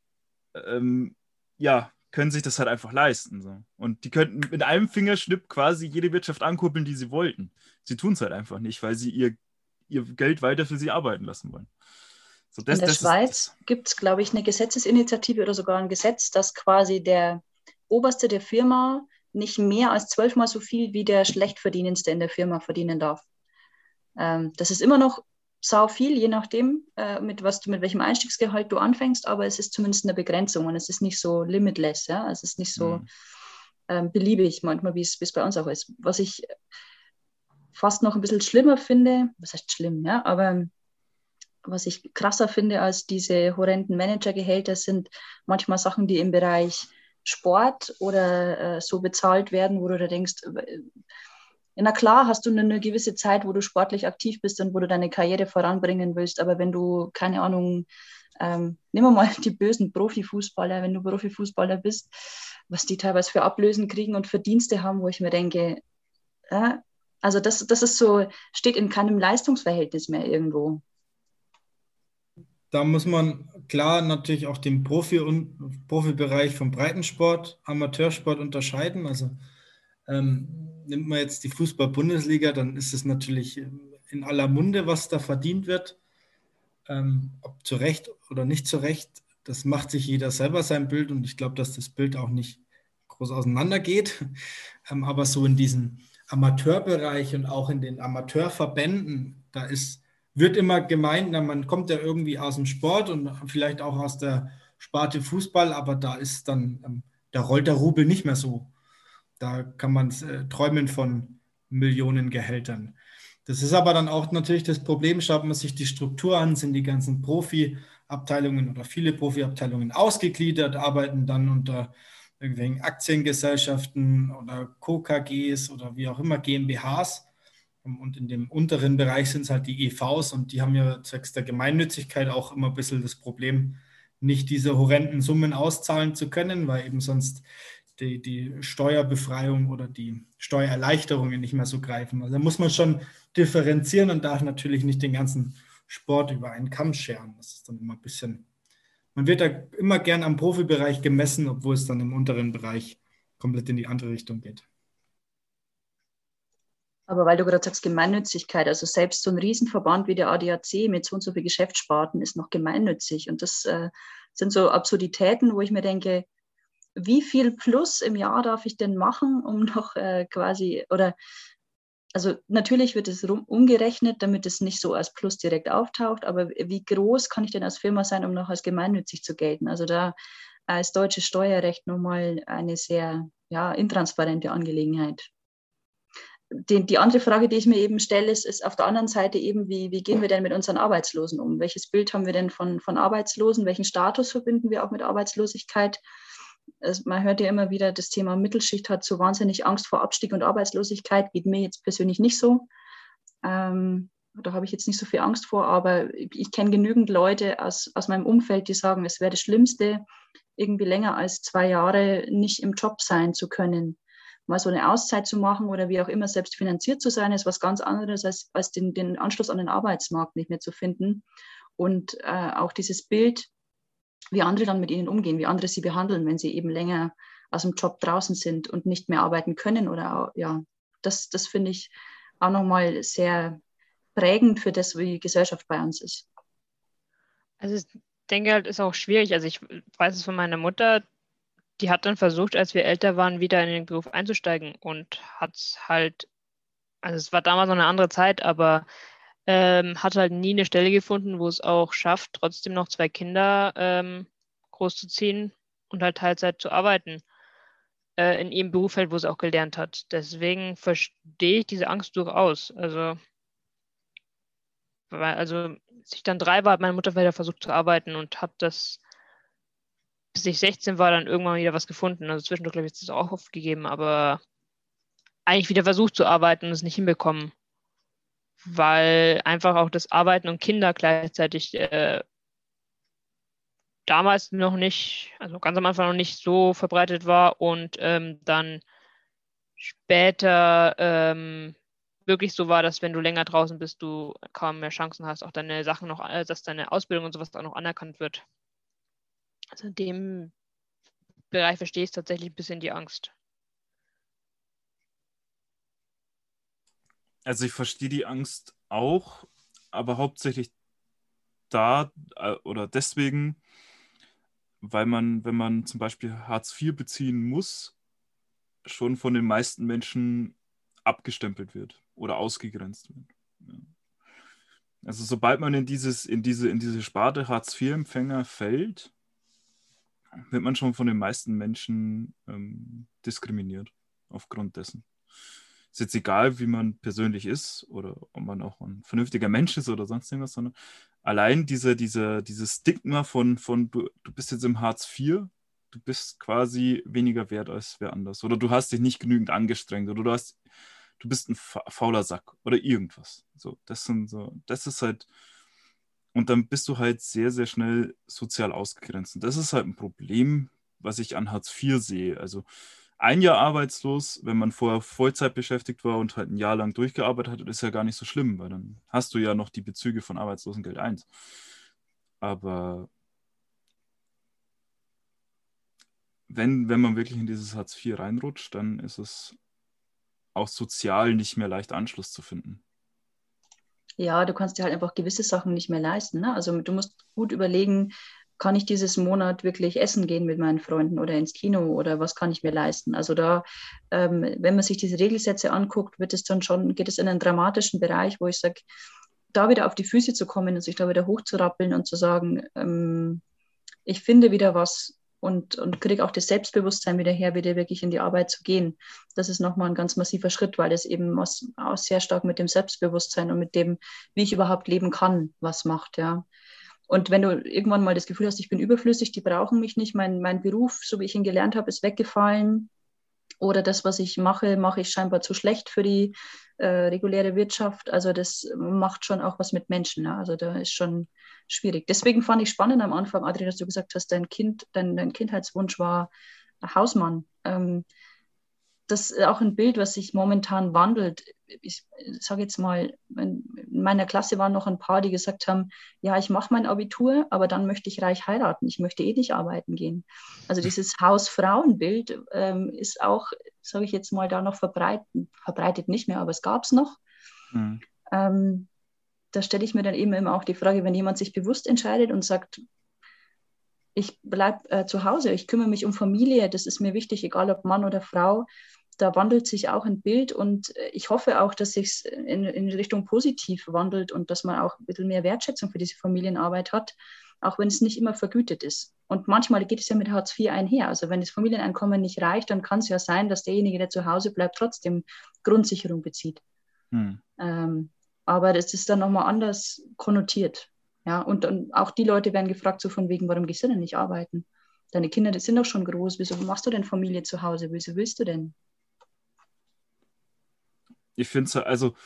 ähm, ja, können sich das halt einfach leisten. So. Und die könnten mit einem Fingerschnipp quasi jede Wirtschaft ankuppeln, die sie wollten. Sie tun es halt einfach nicht, weil sie ihr, ihr Geld weiter für sie arbeiten lassen wollen. So, das, In der Schweiz gibt es, glaube ich, eine Gesetzesinitiative oder sogar ein Gesetz, dass quasi der Oberste der Firma nicht mehr als zwölfmal so viel wie der Schlechtverdienendste in der Firma verdienen darf. Ähm, das ist immer noch sau viel, je nachdem, äh, mit, was du, mit welchem Einstiegsgehalt du anfängst, aber es ist zumindest eine Begrenzung und es ist nicht so limitless, ja. Es ist nicht so mhm. ähm, beliebig manchmal, wie es bei uns auch ist. Was ich fast noch ein bisschen schlimmer finde, was heißt schlimm, ja, aber was ich krasser finde als diese horrenden Managergehälter sind manchmal Sachen, die im Bereich Sport oder äh, so bezahlt werden, wo du da denkst, äh, na klar hast du eine gewisse Zeit, wo du sportlich aktiv bist und wo du deine Karriere voranbringen willst, aber wenn du, keine Ahnung, ähm, nehmen wir mal die bösen Profifußballer, wenn du Profifußballer bist, was die teilweise für Ablösen kriegen und Verdienste haben, wo ich mir denke, äh, also das, das ist so, steht in keinem Leistungsverhältnis mehr irgendwo. Da muss man klar natürlich auch den Profi- und Profibereich vom Breitensport, Amateursport unterscheiden. Also ähm, nimmt man jetzt die Fußball-Bundesliga, dann ist es natürlich in aller Munde, was da verdient wird. Ähm, ob zu Recht oder nicht zu Recht, das macht sich jeder selber sein Bild und ich glaube, dass das Bild auch nicht groß auseinandergeht. Ähm, aber so in diesem Amateurbereich und auch in den Amateurverbänden, da ist, wird immer gemeint, na, man kommt ja irgendwie aus dem Sport und vielleicht auch aus der Sparte Fußball, aber da ist dann, ähm, da rollt der Rubel nicht mehr so da kann man äh, träumen von Millionen Gehältern. Das ist aber dann auch natürlich das Problem, schaut man sich die Struktur an, sind die ganzen Profiabteilungen oder viele Profiabteilungen ausgegliedert, arbeiten dann unter irgendwelchen Aktiengesellschaften oder KKGs oder wie auch immer GmbHs. Und in dem unteren Bereich sind es halt die EVs und die haben ja zwecks der Gemeinnützigkeit auch immer ein bisschen das Problem, nicht diese horrenden Summen auszahlen zu können, weil eben sonst die, die Steuerbefreiung oder die Steuererleichterungen nicht mehr so greifen. Also da muss man schon differenzieren und darf natürlich nicht den ganzen Sport über einen Kamm scheren. Das ist dann immer ein bisschen, man wird da immer gern am Profibereich gemessen, obwohl es dann im unteren Bereich komplett in die andere Richtung geht. Aber weil du gerade sagst, Gemeinnützigkeit, also selbst so ein Riesenverband wie der ADAC mit so und so viel Geschäftssparten ist noch gemeinnützig. Und das äh, sind so Absurditäten, wo ich mir denke, wie viel plus im Jahr darf ich denn machen, um noch äh, quasi, oder also natürlich wird es umgerechnet, damit es nicht so als Plus direkt auftaucht, aber wie groß kann ich denn als Firma sein, um noch als gemeinnützig zu gelten? Also da ist deutsches Steuerrecht nochmal eine sehr ja, intransparente Angelegenheit. Die, die, andere Frage, die ich mir eben stelle, ist, ist auf der anderen Seite eben, wie, wie, gehen wir denn mit unseren Arbeitslosen um? Welches Bild haben wir denn von, von Arbeitslosen? Welchen Status verbinden wir auch mit Arbeitslosigkeit? Es, man hört ja immer wieder, das Thema Mittelschicht hat so wahnsinnig Angst vor Abstieg und Arbeitslosigkeit. Geht mir jetzt persönlich nicht so. Ähm, da habe ich jetzt nicht so viel Angst vor, aber ich, kenne genügend Leute aus, aus meinem Umfeld, die sagen, es wäre das Schlimmste, irgendwie länger als zwei Jahre nicht im Job sein zu können. Mal so eine Auszeit zu machen oder wie auch immer selbst finanziert zu sein, ist was ganz anderes, als, als den, den Anschluss an den Arbeitsmarkt nicht mehr zu finden. Und äh, auch dieses Bild, wie andere dann mit ihnen umgehen, wie andere sie behandeln, wenn sie eben länger aus dem Job draußen sind und nicht mehr arbeiten können oder ja, das, das finde ich auch nochmal sehr prägend für das, wie die Gesellschaft bei uns ist. Also ich denke halt, ist auch schwierig. Also ich weiß es von meiner Mutter, die hat dann versucht, als wir älter waren, wieder in den Beruf einzusteigen und hat halt, also es war damals noch eine andere Zeit, aber ähm, hat halt nie eine Stelle gefunden, wo es auch schafft, trotzdem noch zwei Kinder ähm, großzuziehen und halt Teilzeit zu arbeiten äh, in ihrem Berufsfeld, wo sie auch gelernt hat. Deswegen verstehe ich diese Angst durchaus. Also, weil, also als ich dann drei war, hat meine Mutter wieder versucht zu arbeiten und hat das, bis ich 16 war, dann irgendwann wieder was gefunden. Also zwischendurch, glaube ich, ist es auch oft gegeben, aber eigentlich wieder versucht zu arbeiten und es nicht hinbekommen. Weil einfach auch das Arbeiten und Kinder gleichzeitig äh, damals noch nicht, also ganz am Anfang noch nicht so verbreitet war und ähm, dann später ähm, wirklich so war, dass wenn du länger draußen bist, du kaum mehr Chancen hast, auch deine Sachen noch, äh, dass deine Ausbildung und sowas auch noch anerkannt wird. Also in dem Bereich verstehe ich tatsächlich ein bisschen die Angst. Also ich verstehe die Angst auch, aber hauptsächlich da äh, oder deswegen, weil man, wenn man zum Beispiel Hartz IV beziehen muss, schon von den meisten Menschen abgestempelt wird oder ausgegrenzt wird. Also sobald man in dieses, in diese, in diese Sparte Hartz-IV-Empfänger fällt, wird man schon von den meisten Menschen ähm, diskriminiert aufgrund dessen. Ist jetzt egal, wie man persönlich ist oder ob man auch ein vernünftiger Mensch ist oder sonst irgendwas, sondern allein diese, diese, dieses Stigma von, von du, du bist jetzt im Hartz IV, du bist quasi weniger wert als wer anders. Oder du hast dich nicht genügend angestrengt oder du hast, du bist ein fauler Sack oder irgendwas. So, das sind so, das ist halt, und dann bist du halt sehr, sehr schnell sozial ausgegrenzt. Und das ist halt ein Problem, was ich an Hartz IV sehe. Also ein Jahr arbeitslos, wenn man vorher Vollzeit beschäftigt war und halt ein Jahr lang durchgearbeitet hat, ist ja gar nicht so schlimm, weil dann hast du ja noch die Bezüge von Arbeitslosengeld 1. Aber wenn, wenn man wirklich in dieses Hartz IV reinrutscht, dann ist es auch sozial nicht mehr leicht Anschluss zu finden. Ja, du kannst dir halt einfach gewisse Sachen nicht mehr leisten. Ne? Also du musst gut überlegen, kann ich dieses Monat wirklich essen gehen mit meinen Freunden oder ins Kino oder was kann ich mir leisten? Also da, ähm, wenn man sich diese Regelsätze anguckt, wird es dann schon, geht es in einen dramatischen Bereich, wo ich sage, da wieder auf die Füße zu kommen und sich da wieder hochzurappeln und zu sagen, ähm, ich finde wieder was und, und kriege auch das Selbstbewusstsein wieder her, wieder wirklich in die Arbeit zu gehen. Das ist nochmal ein ganz massiver Schritt, weil das eben was, auch sehr stark mit dem Selbstbewusstsein und mit dem, wie ich überhaupt leben kann, was macht, ja. Und wenn du irgendwann mal das Gefühl hast, ich bin überflüssig, die brauchen mich nicht, mein, mein Beruf, so wie ich ihn gelernt habe, ist weggefallen. Oder das, was ich mache, mache ich scheinbar zu schlecht für die äh, reguläre Wirtschaft. Also das macht schon auch was mit Menschen. Ne? Also da ist schon schwierig. Deswegen fand ich spannend am Anfang, Adrian, dass du gesagt hast, dein Kind, dein, dein Kindheitswunsch war Hausmann. Ähm, das ist auch ein Bild, was sich momentan wandelt. Ich sage jetzt mal, in meiner Klasse waren noch ein paar, die gesagt haben, ja, ich mache mein Abitur, aber dann möchte ich reich heiraten. Ich möchte eh nicht arbeiten gehen. Also dieses Haus-Frauen-Bild ähm, ist auch, sage ich jetzt mal, da noch verbreitet, verbreitet nicht mehr, aber es gab es noch. Mhm. Ähm, da stelle ich mir dann eben immer auch die Frage, wenn jemand sich bewusst entscheidet und sagt, ich bleibe äh, zu Hause, ich kümmere mich um Familie, das ist mir wichtig, egal ob Mann oder Frau, da wandelt sich auch ein Bild und äh, ich hoffe auch, dass sich in, in Richtung positiv wandelt und dass man auch ein bisschen mehr Wertschätzung für diese Familienarbeit hat, auch wenn es nicht immer vergütet ist. Und manchmal geht es ja mit Hartz IV einher. Also wenn das Familieneinkommen nicht reicht, dann kann es ja sein, dass derjenige, der zu Hause bleibt, trotzdem Grundsicherung bezieht. Hm. Ähm, aber das ist dann nochmal anders konnotiert. Ja, und dann auch die Leute werden gefragt, so von wegen, warum gehst du denn nicht arbeiten? Deine Kinder, die sind doch schon groß. Wieso machst du denn Familie zu Hause? Wieso willst du denn? Ich finde es halt, also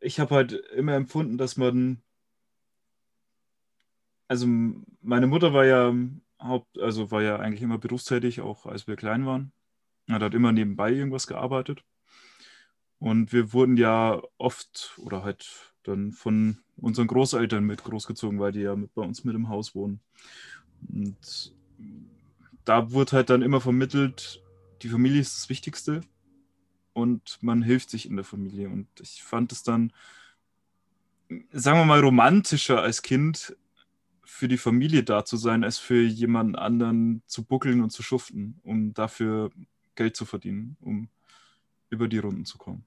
ich habe halt immer empfunden, dass man, also meine Mutter war ja Haupt, also war ja eigentlich immer berufstätig, auch als wir klein waren. Hat halt immer nebenbei irgendwas gearbeitet. Und wir wurden ja oft oder halt dann von unseren Großeltern mit großgezogen, weil die ja mit bei uns mit im Haus wohnen. Und da wurde halt dann immer vermittelt, die Familie ist das Wichtigste und man hilft sich in der Familie. Und ich fand es dann, sagen wir mal, romantischer als Kind für die Familie da zu sein, als für jemanden anderen zu buckeln und zu schuften, um dafür Geld zu verdienen, um über die Runden zu kommen.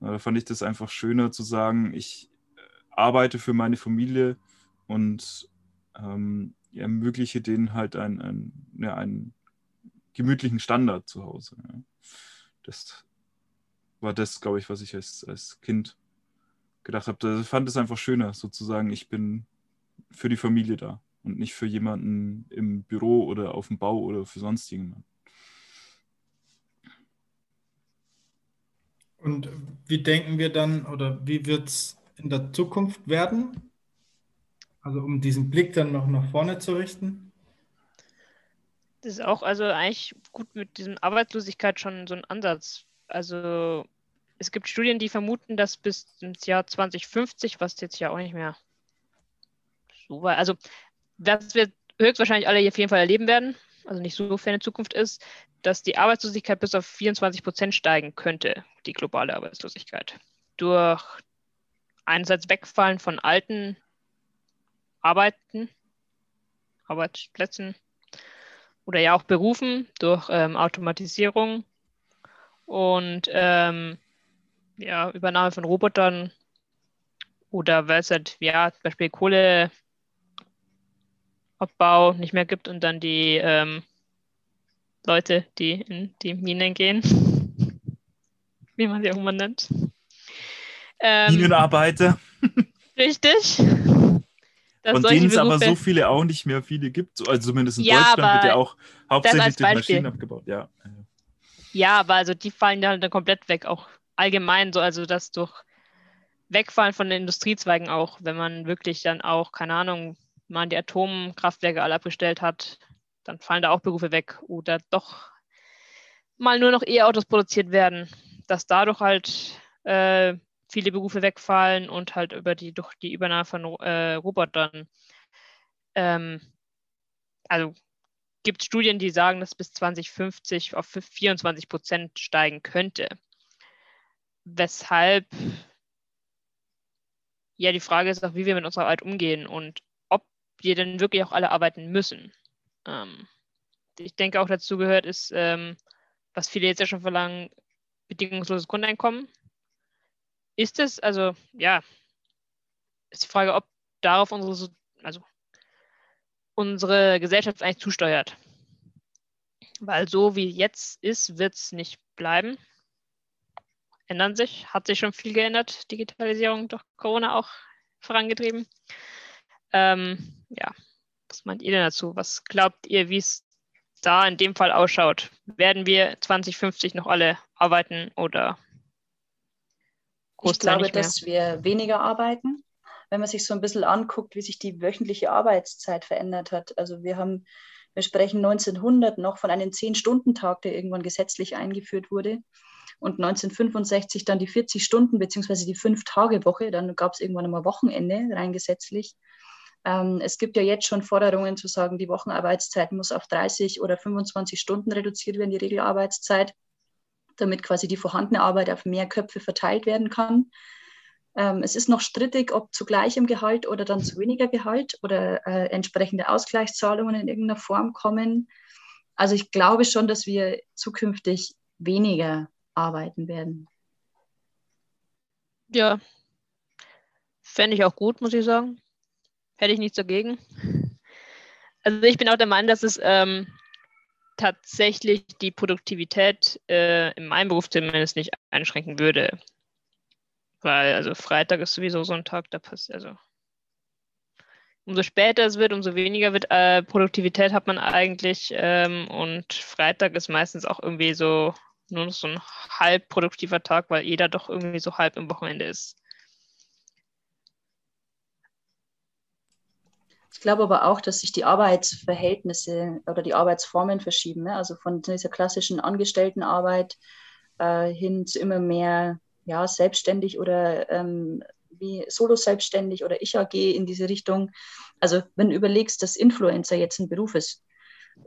Da fand ich das einfach schöner zu sagen, ich äh, arbeite für meine Familie und ähm, ermögliche denen halt einen, einen, ja, einen gemütlichen Standard zu Hause. Ja. Das war das, glaube ich, was ich als, als Kind gedacht habe. Ich fand es einfach schöner, sozusagen, ich bin für die Familie da und nicht für jemanden im Büro oder auf dem Bau oder für sonst jemanden. Und wie denken wir dann oder wie wird es in der Zukunft werden? Also um diesen Blick dann noch nach vorne zu richten? Das ist auch also eigentlich gut mit diesem Arbeitslosigkeit schon so ein Ansatz. Also es gibt Studien, die vermuten, dass bis ins Jahr 2050, was jetzt ja auch nicht mehr so war, also was wir höchstwahrscheinlich alle auf jeden Fall erleben werden, also nicht so ferne Zukunft ist, dass die Arbeitslosigkeit bis auf 24 Prozent steigen könnte, die globale Arbeitslosigkeit. Durch einerseits Wegfallen von alten Arbeiten, Arbeitsplätzen oder ja auch Berufen, durch ähm, Automatisierung und ähm, ja, Übernahme von Robotern oder weil es halt, ja, zum Beispiel Kohleabbau nicht mehr gibt und dann die ähm, Leute, die in die Minen gehen, wie man sie auch immer nennt. Ähm, Minenarbeiter. Richtig. Das Von denen es aber so viele auch nicht mehr viele gibt. Also zumindest in ja, Deutschland wird ja auch hauptsächlich durch Maschinen abgebaut. Ja. Ja, aber also die fallen dann, dann komplett weg, auch allgemein so, also das durch Wegfallen von den Industriezweigen auch, wenn man wirklich dann auch, keine Ahnung, man die Atomkraftwerke alle abgestellt hat, dann fallen da auch Berufe weg oder doch mal nur noch E-Autos produziert werden, dass dadurch halt äh, viele Berufe wegfallen und halt über die durch die Übernahme von äh, Robotern. Ähm, also gibt Studien, die sagen, dass bis 2050 auf 24 Prozent steigen könnte. Weshalb ja die Frage ist auch, wie wir mit unserer Arbeit umgehen und ob wir denn wirklich auch alle arbeiten müssen. Ähm, ich denke auch dazu gehört ist, ähm, was viele jetzt ja schon verlangen, bedingungsloses Grundeinkommen. Ist es, also ja, ist die Frage, ob darauf unsere, also unsere Gesellschaft eigentlich zusteuert. Weil so wie jetzt ist, wird es nicht bleiben. Ändern sich, hat sich schon viel geändert, Digitalisierung durch Corona auch vorangetrieben. Ähm, ja, was meint ihr denn dazu? Was glaubt ihr, wie es da in dem Fall ausschaut? Werden wir 2050 noch alle arbeiten oder ich glaube, dass wir weniger arbeiten. Wenn man sich so ein bisschen anguckt, wie sich die wöchentliche Arbeitszeit verändert hat. Also wir haben, wir sprechen 1900 noch von einem Zehn-Stunden-Tag, der irgendwann gesetzlich eingeführt wurde. Und 1965 dann die 40 Stunden beziehungsweise die Fünf-Tage-Woche. Dann gab es irgendwann einmal Wochenende rein gesetzlich. Ähm, es gibt ja jetzt schon Forderungen zu sagen, die Wochenarbeitszeit muss auf 30 oder 25 Stunden reduziert werden, die Regelarbeitszeit, damit quasi die vorhandene Arbeit auf mehr Köpfe verteilt werden kann. Ähm, es ist noch strittig, ob zu gleichem Gehalt oder dann zu weniger Gehalt oder äh, entsprechende Ausgleichszahlungen in irgendeiner Form kommen. Also ich glaube schon, dass wir zukünftig weniger arbeiten werden. Ja, fände ich auch gut, muss ich sagen hätte ich nichts dagegen. Also ich bin auch der Meinung, dass es ähm, tatsächlich die Produktivität äh, in meinem Beruf zumindest nicht einschränken würde. Weil also Freitag ist sowieso so ein Tag, da passiert also umso später es wird, umso weniger wird äh, Produktivität hat man eigentlich. Ähm, und Freitag ist meistens auch irgendwie so nur noch so ein halb produktiver Tag, weil jeder doch irgendwie so halb im Wochenende ist. Ich glaube aber auch, dass sich die Arbeitsverhältnisse oder die Arbeitsformen verschieben. Ne? Also von dieser klassischen Angestelltenarbeit äh, hin zu immer mehr ja, selbstständig oder ähm, wie solo-selbstständig oder ich AG in diese Richtung. Also wenn du überlegst, dass Influencer jetzt ein Beruf ist,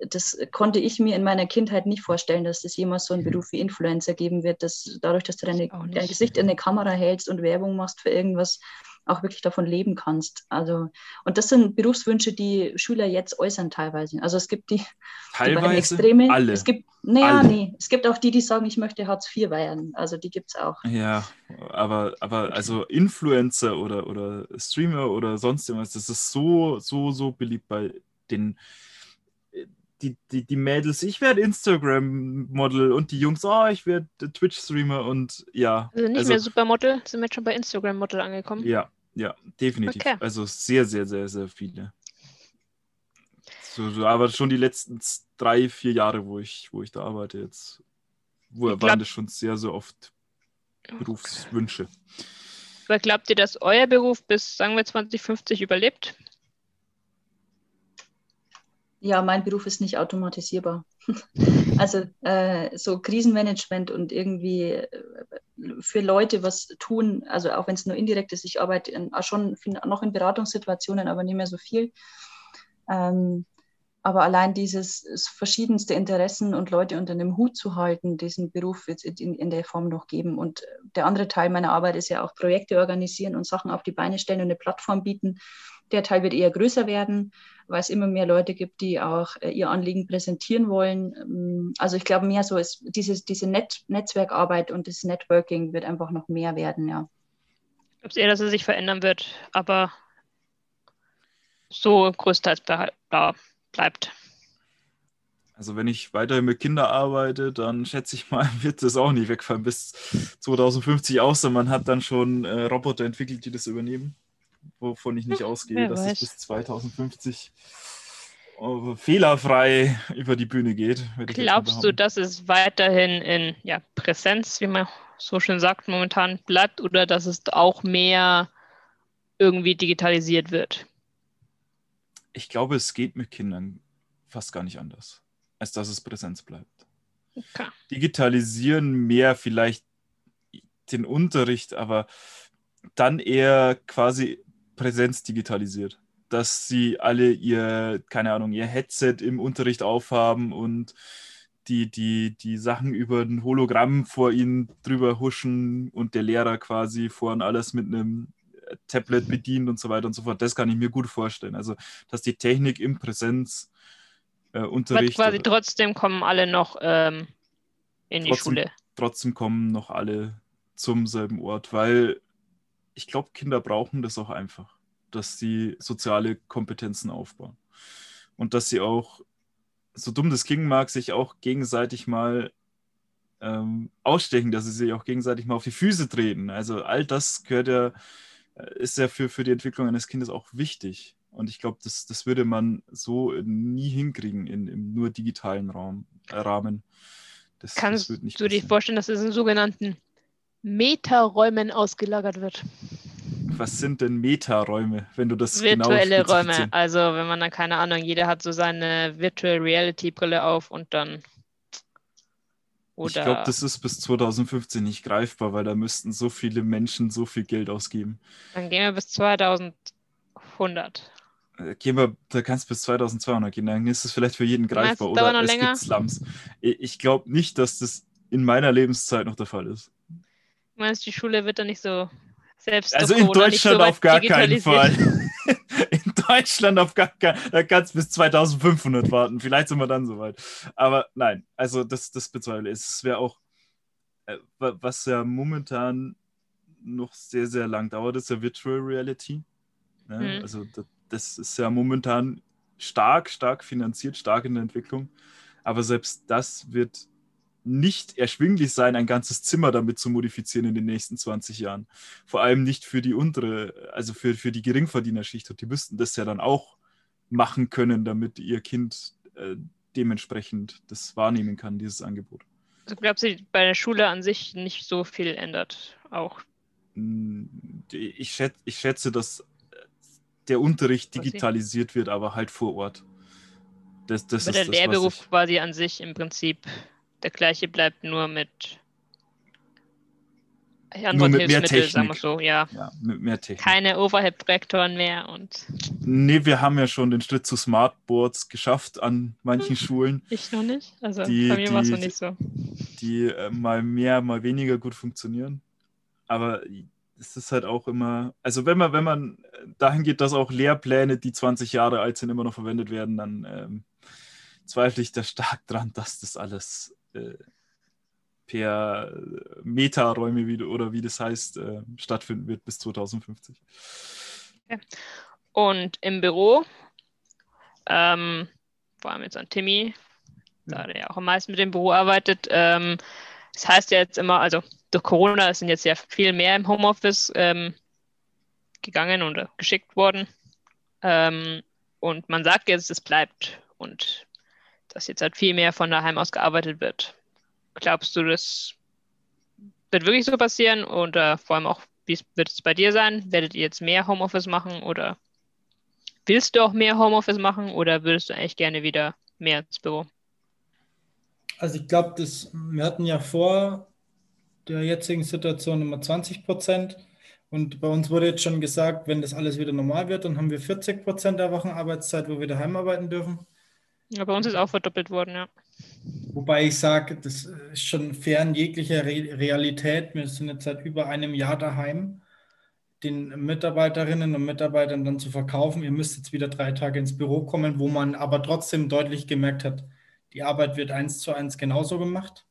das konnte ich mir in meiner Kindheit nicht vorstellen, dass es jemals so einen Beruf wie Influencer geben wird, dass dadurch, dass du deine, dein Gesicht in eine Kamera hältst und Werbung machst für irgendwas, auch wirklich davon leben kannst. Also, und das sind Berufswünsche, die Schüler jetzt äußern teilweise. Also es gibt die, Teilweise die Extreme. alle. Es gibt, naja, Alle. nee, es gibt auch die, die sagen, ich möchte Hartz IV werden. Also die gibt es auch. Ja, aber, aber also Influencer oder, oder Streamer oder sonst irgendwas, das ist so, so, so beliebt bei den die, die, die Mädels, ich werde Instagram-Model und die Jungs, oh, ich werde Twitch-Streamer und ja. Also nicht mehr Supermodel, sind wir jetzt schon bei Instagram-Model angekommen. Ja, ja, definitiv. Okay. Also sehr, sehr, sehr, sehr viele. So, so, aber schon die letzten drei, vier Jahre, wo ich, wo ich da arbeite jetzt, wo, Ich waren glaub- das schon sehr, sehr oft Berufswünsche. Aber glaubt ihr, dass euer Beruf bis, sagen wir, 2050 überlebt? Ja, mein Beruf ist nicht automatisierbar. Also äh, so Krisenmanagement und irgendwie äh, für Leute was tun, also auch wenn es nur indirekt ist, ich arbeite in, schon noch in Beratungssituationen, aber nicht mehr so viel. Ähm, aber allein dieses es verschiedenste Interessen und Leute unter einem Hut zu halten, diesen Beruf wird es in, in der Form noch geben. Und der andere Teil meiner Arbeit ist ja auch Projekte organisieren und Sachen auf die Beine stellen und eine Plattform bieten. Der Teil wird eher größer werden, weil es immer mehr Leute gibt, die auch äh, ihr Anliegen präsentieren wollen. Ähm, Also ich glaube mehr so ist dieses, diese Net Netzwerkarbeit und das Networking wird einfach noch mehr werden, ja. Glaubt ihr, dass es sich verändern wird, aber so größtenteils da bleibt? Also wenn ich weiterhin mit Kindern arbeite, dann schätze ich mal, wird das auch nicht wegfallen bis 2050, außer man hat dann schon äh, Roboter entwickelt, die das übernehmen, wovon ich nicht ausgehe, wer dass es bis 2050 äh, fehlerfrei über die Bühne geht. Glaubst du, dass es weiterhin in ja, Präsenz, wie man so schön sagt, momentan bleibt oder dass es auch mehr irgendwie digitalisiert wird? Ich glaube, es geht mit Kindern fast gar nicht anders, als dass es Präsenz bleibt. Okay. digitalisieren mehr vielleicht den Unterricht, aber dann eher quasi Präsenz digitalisiert. Dass sie alle ihr, keine Ahnung, ihr Headset im Unterricht aufhaben und die, die, die Sachen über ein Hologramm vor ihnen drüber huschen und der Lehrer quasi vorhin alles mit einem Tablet bedient und so weiter und so fort. Das kann ich mir gut vorstellen. Also, dass die Technik im Präsenzunterricht äh, quasi trotzdem kommen alle noch ähm, in die Trotzdem- Schule. trotzdem kommen noch alle zum selben Ort, weil ich glaube, Kinder brauchen das auch einfach, dass sie soziale Kompetenzen aufbauen. Und dass sie auch, so dumm das klingen mag, sich auch gegenseitig mal ähm, ausstechen, dass sie sich auch gegenseitig mal auf die Füße treten. Also all das gehört ja, äh, ist ja für, für die Entwicklung eines Kindes auch wichtig. Und ich glaube, das, das würde man so nie hinkriegen in, im nur digitalen Raum, äh, Rahmen. Das, Kannst das du dir passieren. vorstellen, dass es in sogenannten Metaräumen ausgelagert wird? Was sind denn Metaräume, wenn du das genau Virtuelle Räume. spezifizieren- Also wenn man dann, keine Ahnung, jeder hat so seine Virtual Reality Brille auf und dann oder Ich glaube, das ist bis 2015 nicht greifbar, weil da müssten so viele Menschen so viel Geld ausgeben. dann gehen wir bis 2100. Äh, Gehen wir, da kannst du bis 2200 gehen, dann ist es vielleicht für jeden meinst, greifbar. dauert Oder es länger? gibt Slums. Ich glaube nicht, dass das in meiner Lebenszeit noch der Fall ist. Du meinst, die Schule wird dann nicht so selbst Also in so Deutschland weit auf gar keinen? Fall. in Deutschland auf gar keinen Fall. Da kannst du bis 2500 warten. Vielleicht sind wir dann soweit. Aber nein, also das, das bezweifle ich. Es wäre auch, äh, wa- was ja momentan noch sehr, sehr lang dauert, ist ja Virtual Reality. Ne? Mhm. Also das, das ist ja momentan stark, stark finanziert, stark in der Entwicklung. Aber selbst das wird nicht erschwinglich sein, ein ganzes Zimmer damit zu modifizieren in den nächsten 20 Jahren. Vor allem nicht für die untere, also für, für die Geringverdienerschicht. Und die müssten das ja dann auch machen können, damit ihr Kind äh, dementsprechend das wahrnehmen kann, dieses Angebot. Also glaubst du, bei der Schule an sich nicht so viel ändert? Auch. Die- Ich schätze, ich schätze dass der Unterricht digitalisiert wird, aber halt vor Ort. Das, das Aber der ist das, Lehrberuf quasi an sich im Prinzip der gleiche bleibt, nur mit Nur mit mehr Hilfsmittel, sagen wir Technik. so, ja. Ja, mit mehr Technik. Keine Overhead-Projektoren mehr und Nee, wir haben ja schon den Schritt zu Smartboards geschafft an manchen Schulen, ich noch nicht. Also Die- bei mir war es noch nicht so. die äh, mal mehr, mal weniger gut funktionieren. Aber es ist halt auch immer, also wenn man, wenn man dahin geht, dass auch Lehrpläne, die 20 Jahre alt sind, immer noch verwendet werden, dann ähm, zweifle ich da stark dran, dass das alles äh, per äh, Metaräume wie, oder wie das heißt, äh, stattfinden wird bis 2050. Und im Büro, ähm, vor allem jetzt an Timmy, da der ja auch am meisten mit dem Büro arbeitet, ähm, das heißt ja jetzt immer, also durch Corona sind jetzt ja viel mehr im Homeoffice ähm, gegangen oder geschickt worden. Ähm, und man sagt jetzt, es bleibt und dass jetzt halt viel mehr von daheim aus gearbeitet wird. Glaubst du, das wird wirklich so passieren oder vor allem auch, wie wird es bei dir sein? Werdet ihr jetzt mehr Homeoffice machen oder willst du auch mehr Homeoffice machen oder würdest du eigentlich gerne wieder mehr ins Büro? Also ich glaube, wir hatten ja vor der jetzigen Situation immer 20 Prozent. Und bei uns wurde jetzt schon gesagt, wenn das alles wieder normal wird, dann haben wir 40 Prozent der Wochenarbeitszeit, wo wir daheim arbeiten dürfen. Ja, bei uns ist auch verdoppelt worden, ja. Wobei ich sage, das ist schon fern jeglicher Re Realität. Wir sind jetzt seit über einem Jahr daheim, den Mitarbeiterinnen und Mitarbeitern dann zu verkaufen, ihr müsst jetzt wieder drei Tage ins Büro kommen, wo man aber trotzdem deutlich gemerkt hat, die Arbeit wird eins zu eins genauso gemacht.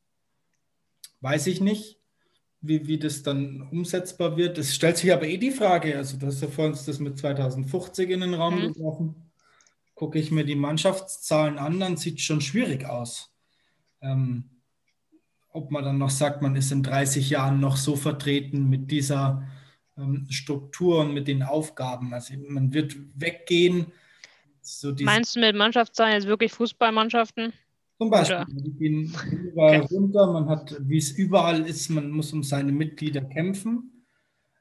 Weiß ich nicht, wie, wie das dann umsetzbar wird. Es stellt sich aber eh die Frage, also du hast ja vor uns das mit 2050 in den Raum Mhm. geworfen. Gucke ich mir die Mannschaftszahlen an, dann sieht es schon schwierig aus. Ähm, ob man dann noch sagt, man ist in 30 Jahren noch so vertreten mit dieser ähm, Struktur und mit den Aufgaben. Also man wird weggehen. So Meinst du mit Mannschaftszahlen jetzt wirklich Fußballmannschaften? zum Beispiel, oder? die gehen überall Okay. runter. Man hat, wie es überall ist, man muss um seine Mitglieder kämpfen.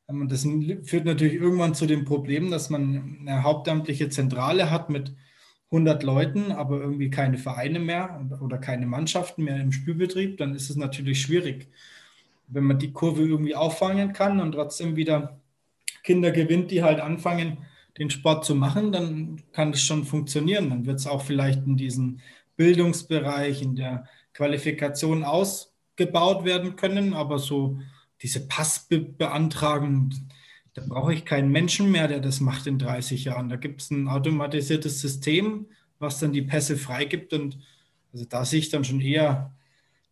Ähm, Und das führt natürlich irgendwann zu dem Problem, dass man eine hauptamtliche Zentrale hat mit 100 Leuten, aber irgendwie keine Vereine mehr oder keine Mannschaften mehr im Spielbetrieb. Dann ist es natürlich schwierig. Wenn man die Kurve irgendwie auffangen kann und trotzdem wieder Kinder gewinnt, die halt anfangen, den Sport zu machen, dann kann das schon funktionieren. Dann wird es auch vielleicht in diesen Bildungsbereich, in der Qualifikation ausgebaut werden können, aber so diese Passbeantragung, da brauche ich keinen Menschen mehr, der das macht in 30 Jahren. Da gibt es ein automatisiertes System, was dann die Pässe freigibt und also da sehe ich dann schon eher.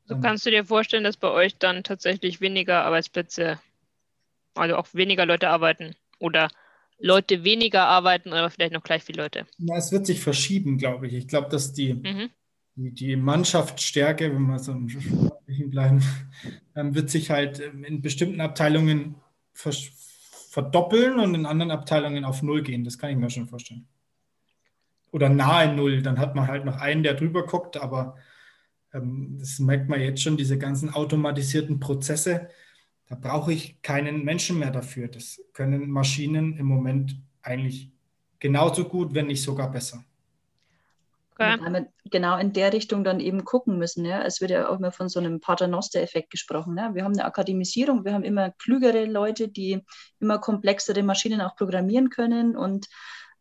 So ähm, kannst du dir vorstellen, dass bei euch dann tatsächlich weniger Arbeitsplätze, also auch weniger Leute arbeiten oder Leute weniger arbeiten, aber vielleicht noch gleich viele Leute. na, es wird sich verschieben, glaube ich. Ich glaube, dass die, Mhm. die, die Mannschaftsstärke, wenn wir so im Sportlichen bleiben, ähm, wird sich halt ähm, in bestimmten Abteilungen vers- verdoppeln und in anderen Abteilungen auf Null gehen. Das kann ich mir schon vorstellen. Oder nahe Null. Dann hat man halt noch einen, der drüber guckt, aber ähm, das merkt man jetzt schon, diese ganzen automatisierten Prozesse, da brauche ich keinen Menschen mehr dafür. Das können Maschinen im Moment eigentlich genauso gut, wenn nicht sogar besser. Okay. Genau in der Richtung dann eben gucken müssen. Ja. Es wird ja auch immer von so einem Paternoster-Effekt gesprochen. Ja. Wir haben eine Akademisierung, wir haben immer klügere Leute, die immer komplexere Maschinen auch programmieren können und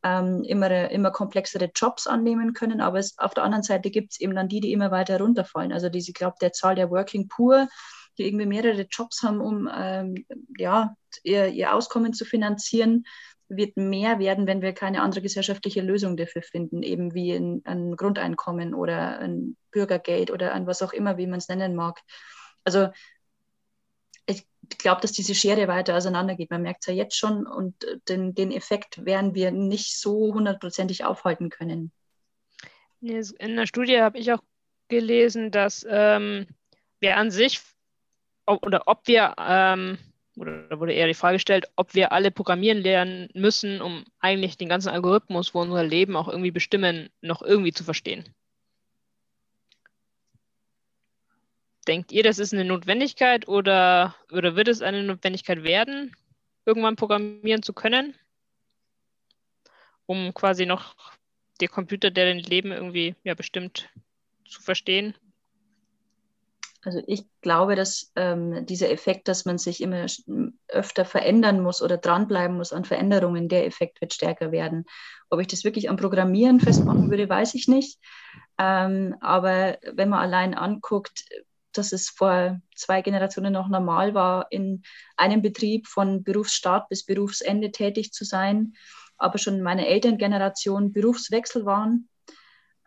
ähm, immer, immer komplexere Jobs annehmen können. Aber es, auf der anderen Seite gibt es eben dann die, die immer weiter runterfallen. Also diese, ich glaube, der Zahl der Working Poor, die irgendwie mehrere Jobs haben, um ähm, ja, ihr, ihr Auskommen zu finanzieren, wird mehr werden, wenn wir keine andere gesellschaftliche Lösung dafür finden, eben wie ein, ein Grundeinkommen oder ein Bürgergeld oder ein was auch immer, wie man es nennen mag. Also ich glaube, dass diese Schere weiter auseinandergeht. Man merkt es ja jetzt schon und den, den Effekt werden wir nicht so hundertprozentig aufhalten können. In der Studie habe ich auch gelesen, dass ähm, wir an sich oder ob wir, ähm, oder da wurde eher die Frage gestellt, ob wir alle programmieren lernen müssen, um eigentlich den ganzen Algorithmus, wo unser Leben auch irgendwie bestimmen, noch irgendwie zu verstehen. Denkt ihr, das ist eine Notwendigkeit oder, oder wird es eine Notwendigkeit werden, irgendwann programmieren zu können, um quasi noch der Computer, der dein Leben irgendwie ja, bestimmt, zu verstehen? Also ich glaube, dass ähm, dieser Effekt, dass man sich immer öfter verändern muss oder dranbleiben muss an Veränderungen, der Effekt wird stärker werden. Ob ich das wirklich am Programmieren festmachen würde, weiß ich nicht. Ähm, aber wenn man allein anguckt, dass es vor zwei Generationen noch normal war, in einem Betrieb von Berufsstart bis Berufsende tätig zu sein, aber schon in meiner Elterngeneration Berufswechsel waren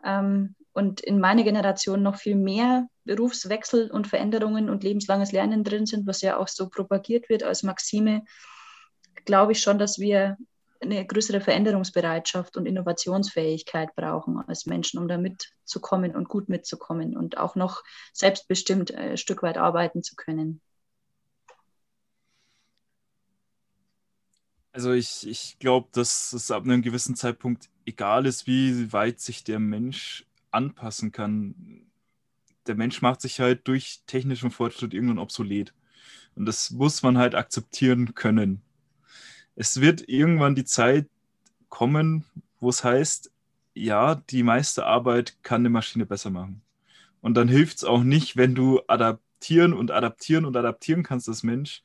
ähm, und in meiner Generation noch viel mehr Berufswechsel und Veränderungen und lebenslanges Lernen drin sind, was ja auch so propagiert wird als Maxime, glaube ich schon, dass wir eine größere Veränderungsbereitschaft und Innovationsfähigkeit brauchen als Menschen, um da mitzukommen und gut mitzukommen und auch noch selbstbestimmt äh, ein Stück weit arbeiten zu können. Also ich, ich glaube, dass es ab einem gewissen Zeitpunkt egal ist, wie weit sich der Mensch anpassen kann. Der Mensch macht sich halt durch technischen Fortschritt irgendwann obsolet. Und das muss man halt akzeptieren können es wird irgendwann die Zeit kommen, wo es heißt, ja, die meiste Arbeit kann eine Maschine besser machen. Und dann hilft es auch nicht, wenn du adaptieren und adaptieren und adaptieren kannst als Mensch.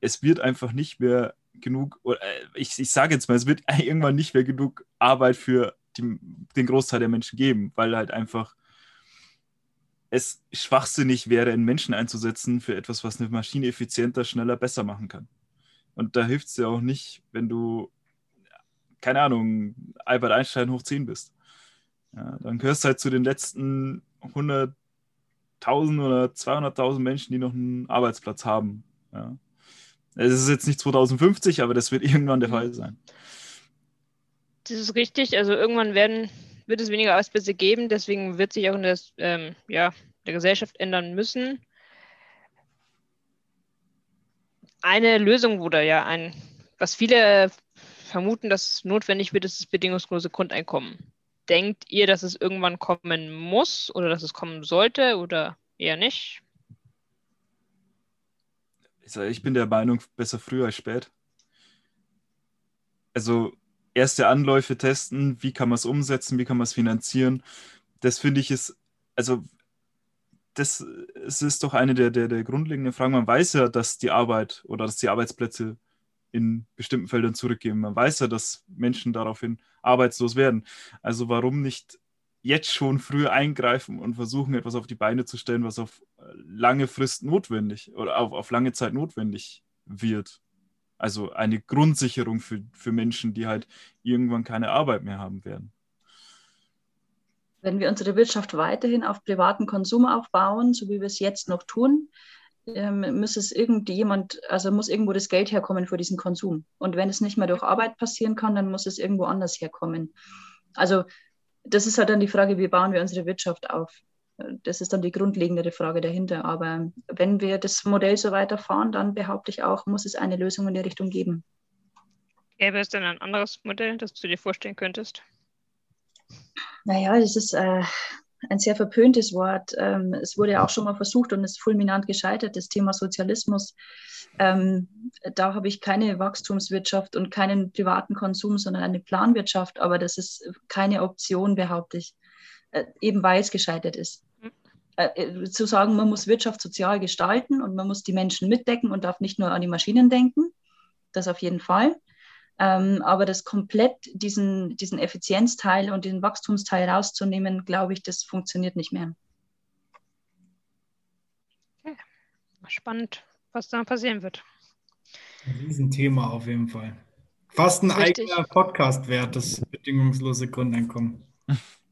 Es wird einfach nicht mehr genug, äh, ich, ich sage jetzt mal, es wird irgendwann nicht mehr genug Arbeit für die, den Großteil der Menschen geben, weil halt einfach es schwachsinnig wäre, einen Menschen einzusetzen für etwas, was eine Maschine effizienter, schneller, besser machen kann. Und da hilft es dir auch nicht, wenn du, keine Ahnung, Albert Einstein hoch 10 bist. Ja, dann gehörst du halt zu den letzten 100.000 oder 200.000 Menschen, die noch einen Arbeitsplatz haben. Ja. Es ist jetzt nicht 2050, aber das wird irgendwann der Fall sein. Das ist richtig. Also irgendwann werden, wird es weniger Arbeitsplätze geben. Deswegen wird sich auch in der, ähm, ja, der Gesellschaft ändern müssen eine Lösung wurde ja ein, was viele vermuten, dass notwendig wird, ist das bedingungslose Grundeinkommen. Denkt ihr, dass es irgendwann kommen muss oder dass es kommen sollte oder eher nicht? Ich bin der Meinung, besser früh als spät. Also erste Anläufe testen, wie kann man es umsetzen, wie kann man es finanzieren. Das finde ich ist, also das, das ist doch eine der, der, der grundlegenden Fragen. Man weiß ja, dass die Arbeit oder dass die Arbeitsplätze in bestimmten Feldern zurückgehen. Man weiß ja, dass Menschen daraufhin arbeitslos werden. Also warum nicht jetzt schon früh eingreifen und versuchen, etwas auf die Beine zu stellen, was auf lange Frist notwendig oder auf, auf lange Zeit notwendig wird. Also eine Grundsicherung für, für Menschen, die halt irgendwann keine Arbeit mehr haben werden. Wenn wir unsere Wirtschaft weiterhin auf privaten Konsum aufbauen, so wie wir es jetzt noch tun, ähm, muss es irgendjemand, also muss irgendwo das Geld herkommen für diesen Konsum. Und wenn es nicht mehr durch Arbeit passieren kann, dann muss es irgendwo anders herkommen. Also das ist halt dann die Frage, wie bauen wir unsere Wirtschaft auf? Das ist dann die grundlegendere Frage dahinter. Aber wenn wir das Modell so weiterfahren, dann behaupte ich auch, muss es eine Lösung in der Richtung geben. Gäbe es denn ein anderes Modell, das du dir vorstellen könntest? Naja, das ist äh, ein sehr verpöntes Wort. Ähm, es wurde ja auch schon mal versucht und ist fulminant gescheitert, das Thema Sozialismus. Ähm, da habe ich keine Wachstumswirtschaft und keinen privaten Konsum, sondern eine Planwirtschaft. Aber das ist keine Option, behaupte ich, eben weil es gescheitert ist. Mhm. Äh, äh, zu sagen, man muss Wirtschaft sozial gestalten und man muss die Menschen mitdecken und darf nicht nur an die Maschinen denken, das auf jeden Fall. Ähm, aber das komplett diesen, diesen Effizienzteil und den Wachstumsteil rauszunehmen, glaube ich, das funktioniert nicht mehr. Okay. Spannend, was da passieren wird. Ein Riesenthema auf jeden Fall. Fast ein Richtig. eigener Podcast wert, das bedingungslose Grundeinkommen.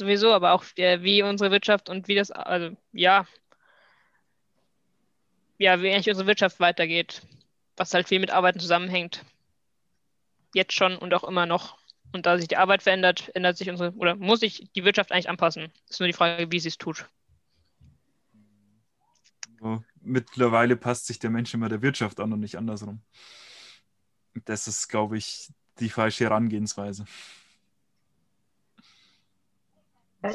Sowieso, aber auch wie unsere Wirtschaft und wie das, also ja, ja, wie eigentlich unsere Wirtschaft weitergeht, was halt viel mit Arbeiten zusammenhängt jetzt schon und auch immer noch. Und da sich die Arbeit verändert, ändert sich unsere, oder muss sich die Wirtschaft eigentlich anpassen. Ist nur die Frage, wie sie es tut. Mittlerweile passt sich der Mensch immer der Wirtschaft an und nicht andersrum. Das ist, glaube ich, die falsche Herangehensweise.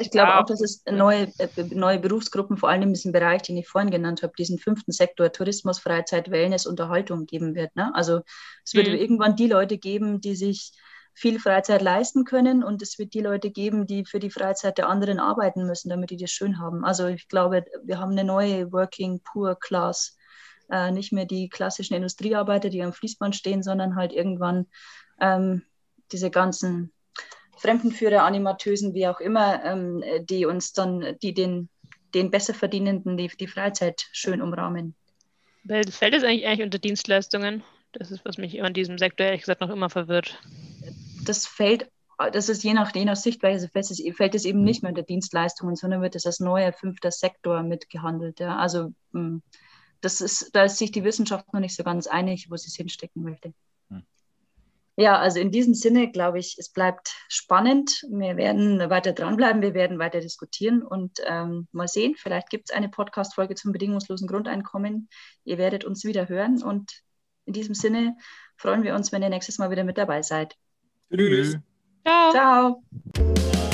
Ich glaube ja. auch, dass es neue, äh, neue Berufsgruppen, vor allem in diesem Bereich, den ich vorhin genannt habe, diesen fünften Sektor Tourismus, Freizeit, Wellness, Unterhaltung geben wird. Ne? Also es wird mhm. irgendwann die Leute geben, die sich viel Freizeit leisten können und es wird die Leute geben, die für die Freizeit der anderen arbeiten müssen, damit die das schön haben. Also ich glaube, wir haben eine neue Working Poor Class. Äh, nicht mehr die klassischen Industriearbeiter, die am Fließband stehen, sondern halt irgendwann ähm, diese ganzen Fremdenführer, Animatösen, wie auch immer, ähm, die uns dann, die den, den besser verdienenden die, die Freizeit schön umrahmen. Fällt es eigentlich, eigentlich unter Dienstleistungen? Das ist, was mich an diesem Sektor ehrlich gesagt noch immer verwirrt das fällt, das ist je nach, je nach Sichtweise, fällt es, fällt es eben nicht mehr unter Dienstleistungen, sondern wird es als neuer fünfter Sektor mitgehandelt. Ja. Also hm, das ist, da ist sich die Wissenschaft noch nicht so ganz einig, wo sie es hinstecken möchte. Hm. Ja, also in diesem Sinne glaube ich, es bleibt spannend. Wir werden weiter dranbleiben, wir werden weiter diskutieren und ähm, mal sehen, vielleicht gibt es eine Podcast-Folge zum bedingungslosen Grundeinkommen. Ihr werdet uns wieder hören und in diesem Sinne freuen wir uns, wenn ihr nächstes Mal wieder mit dabei seid. Tschüss. Ciao. Ciao.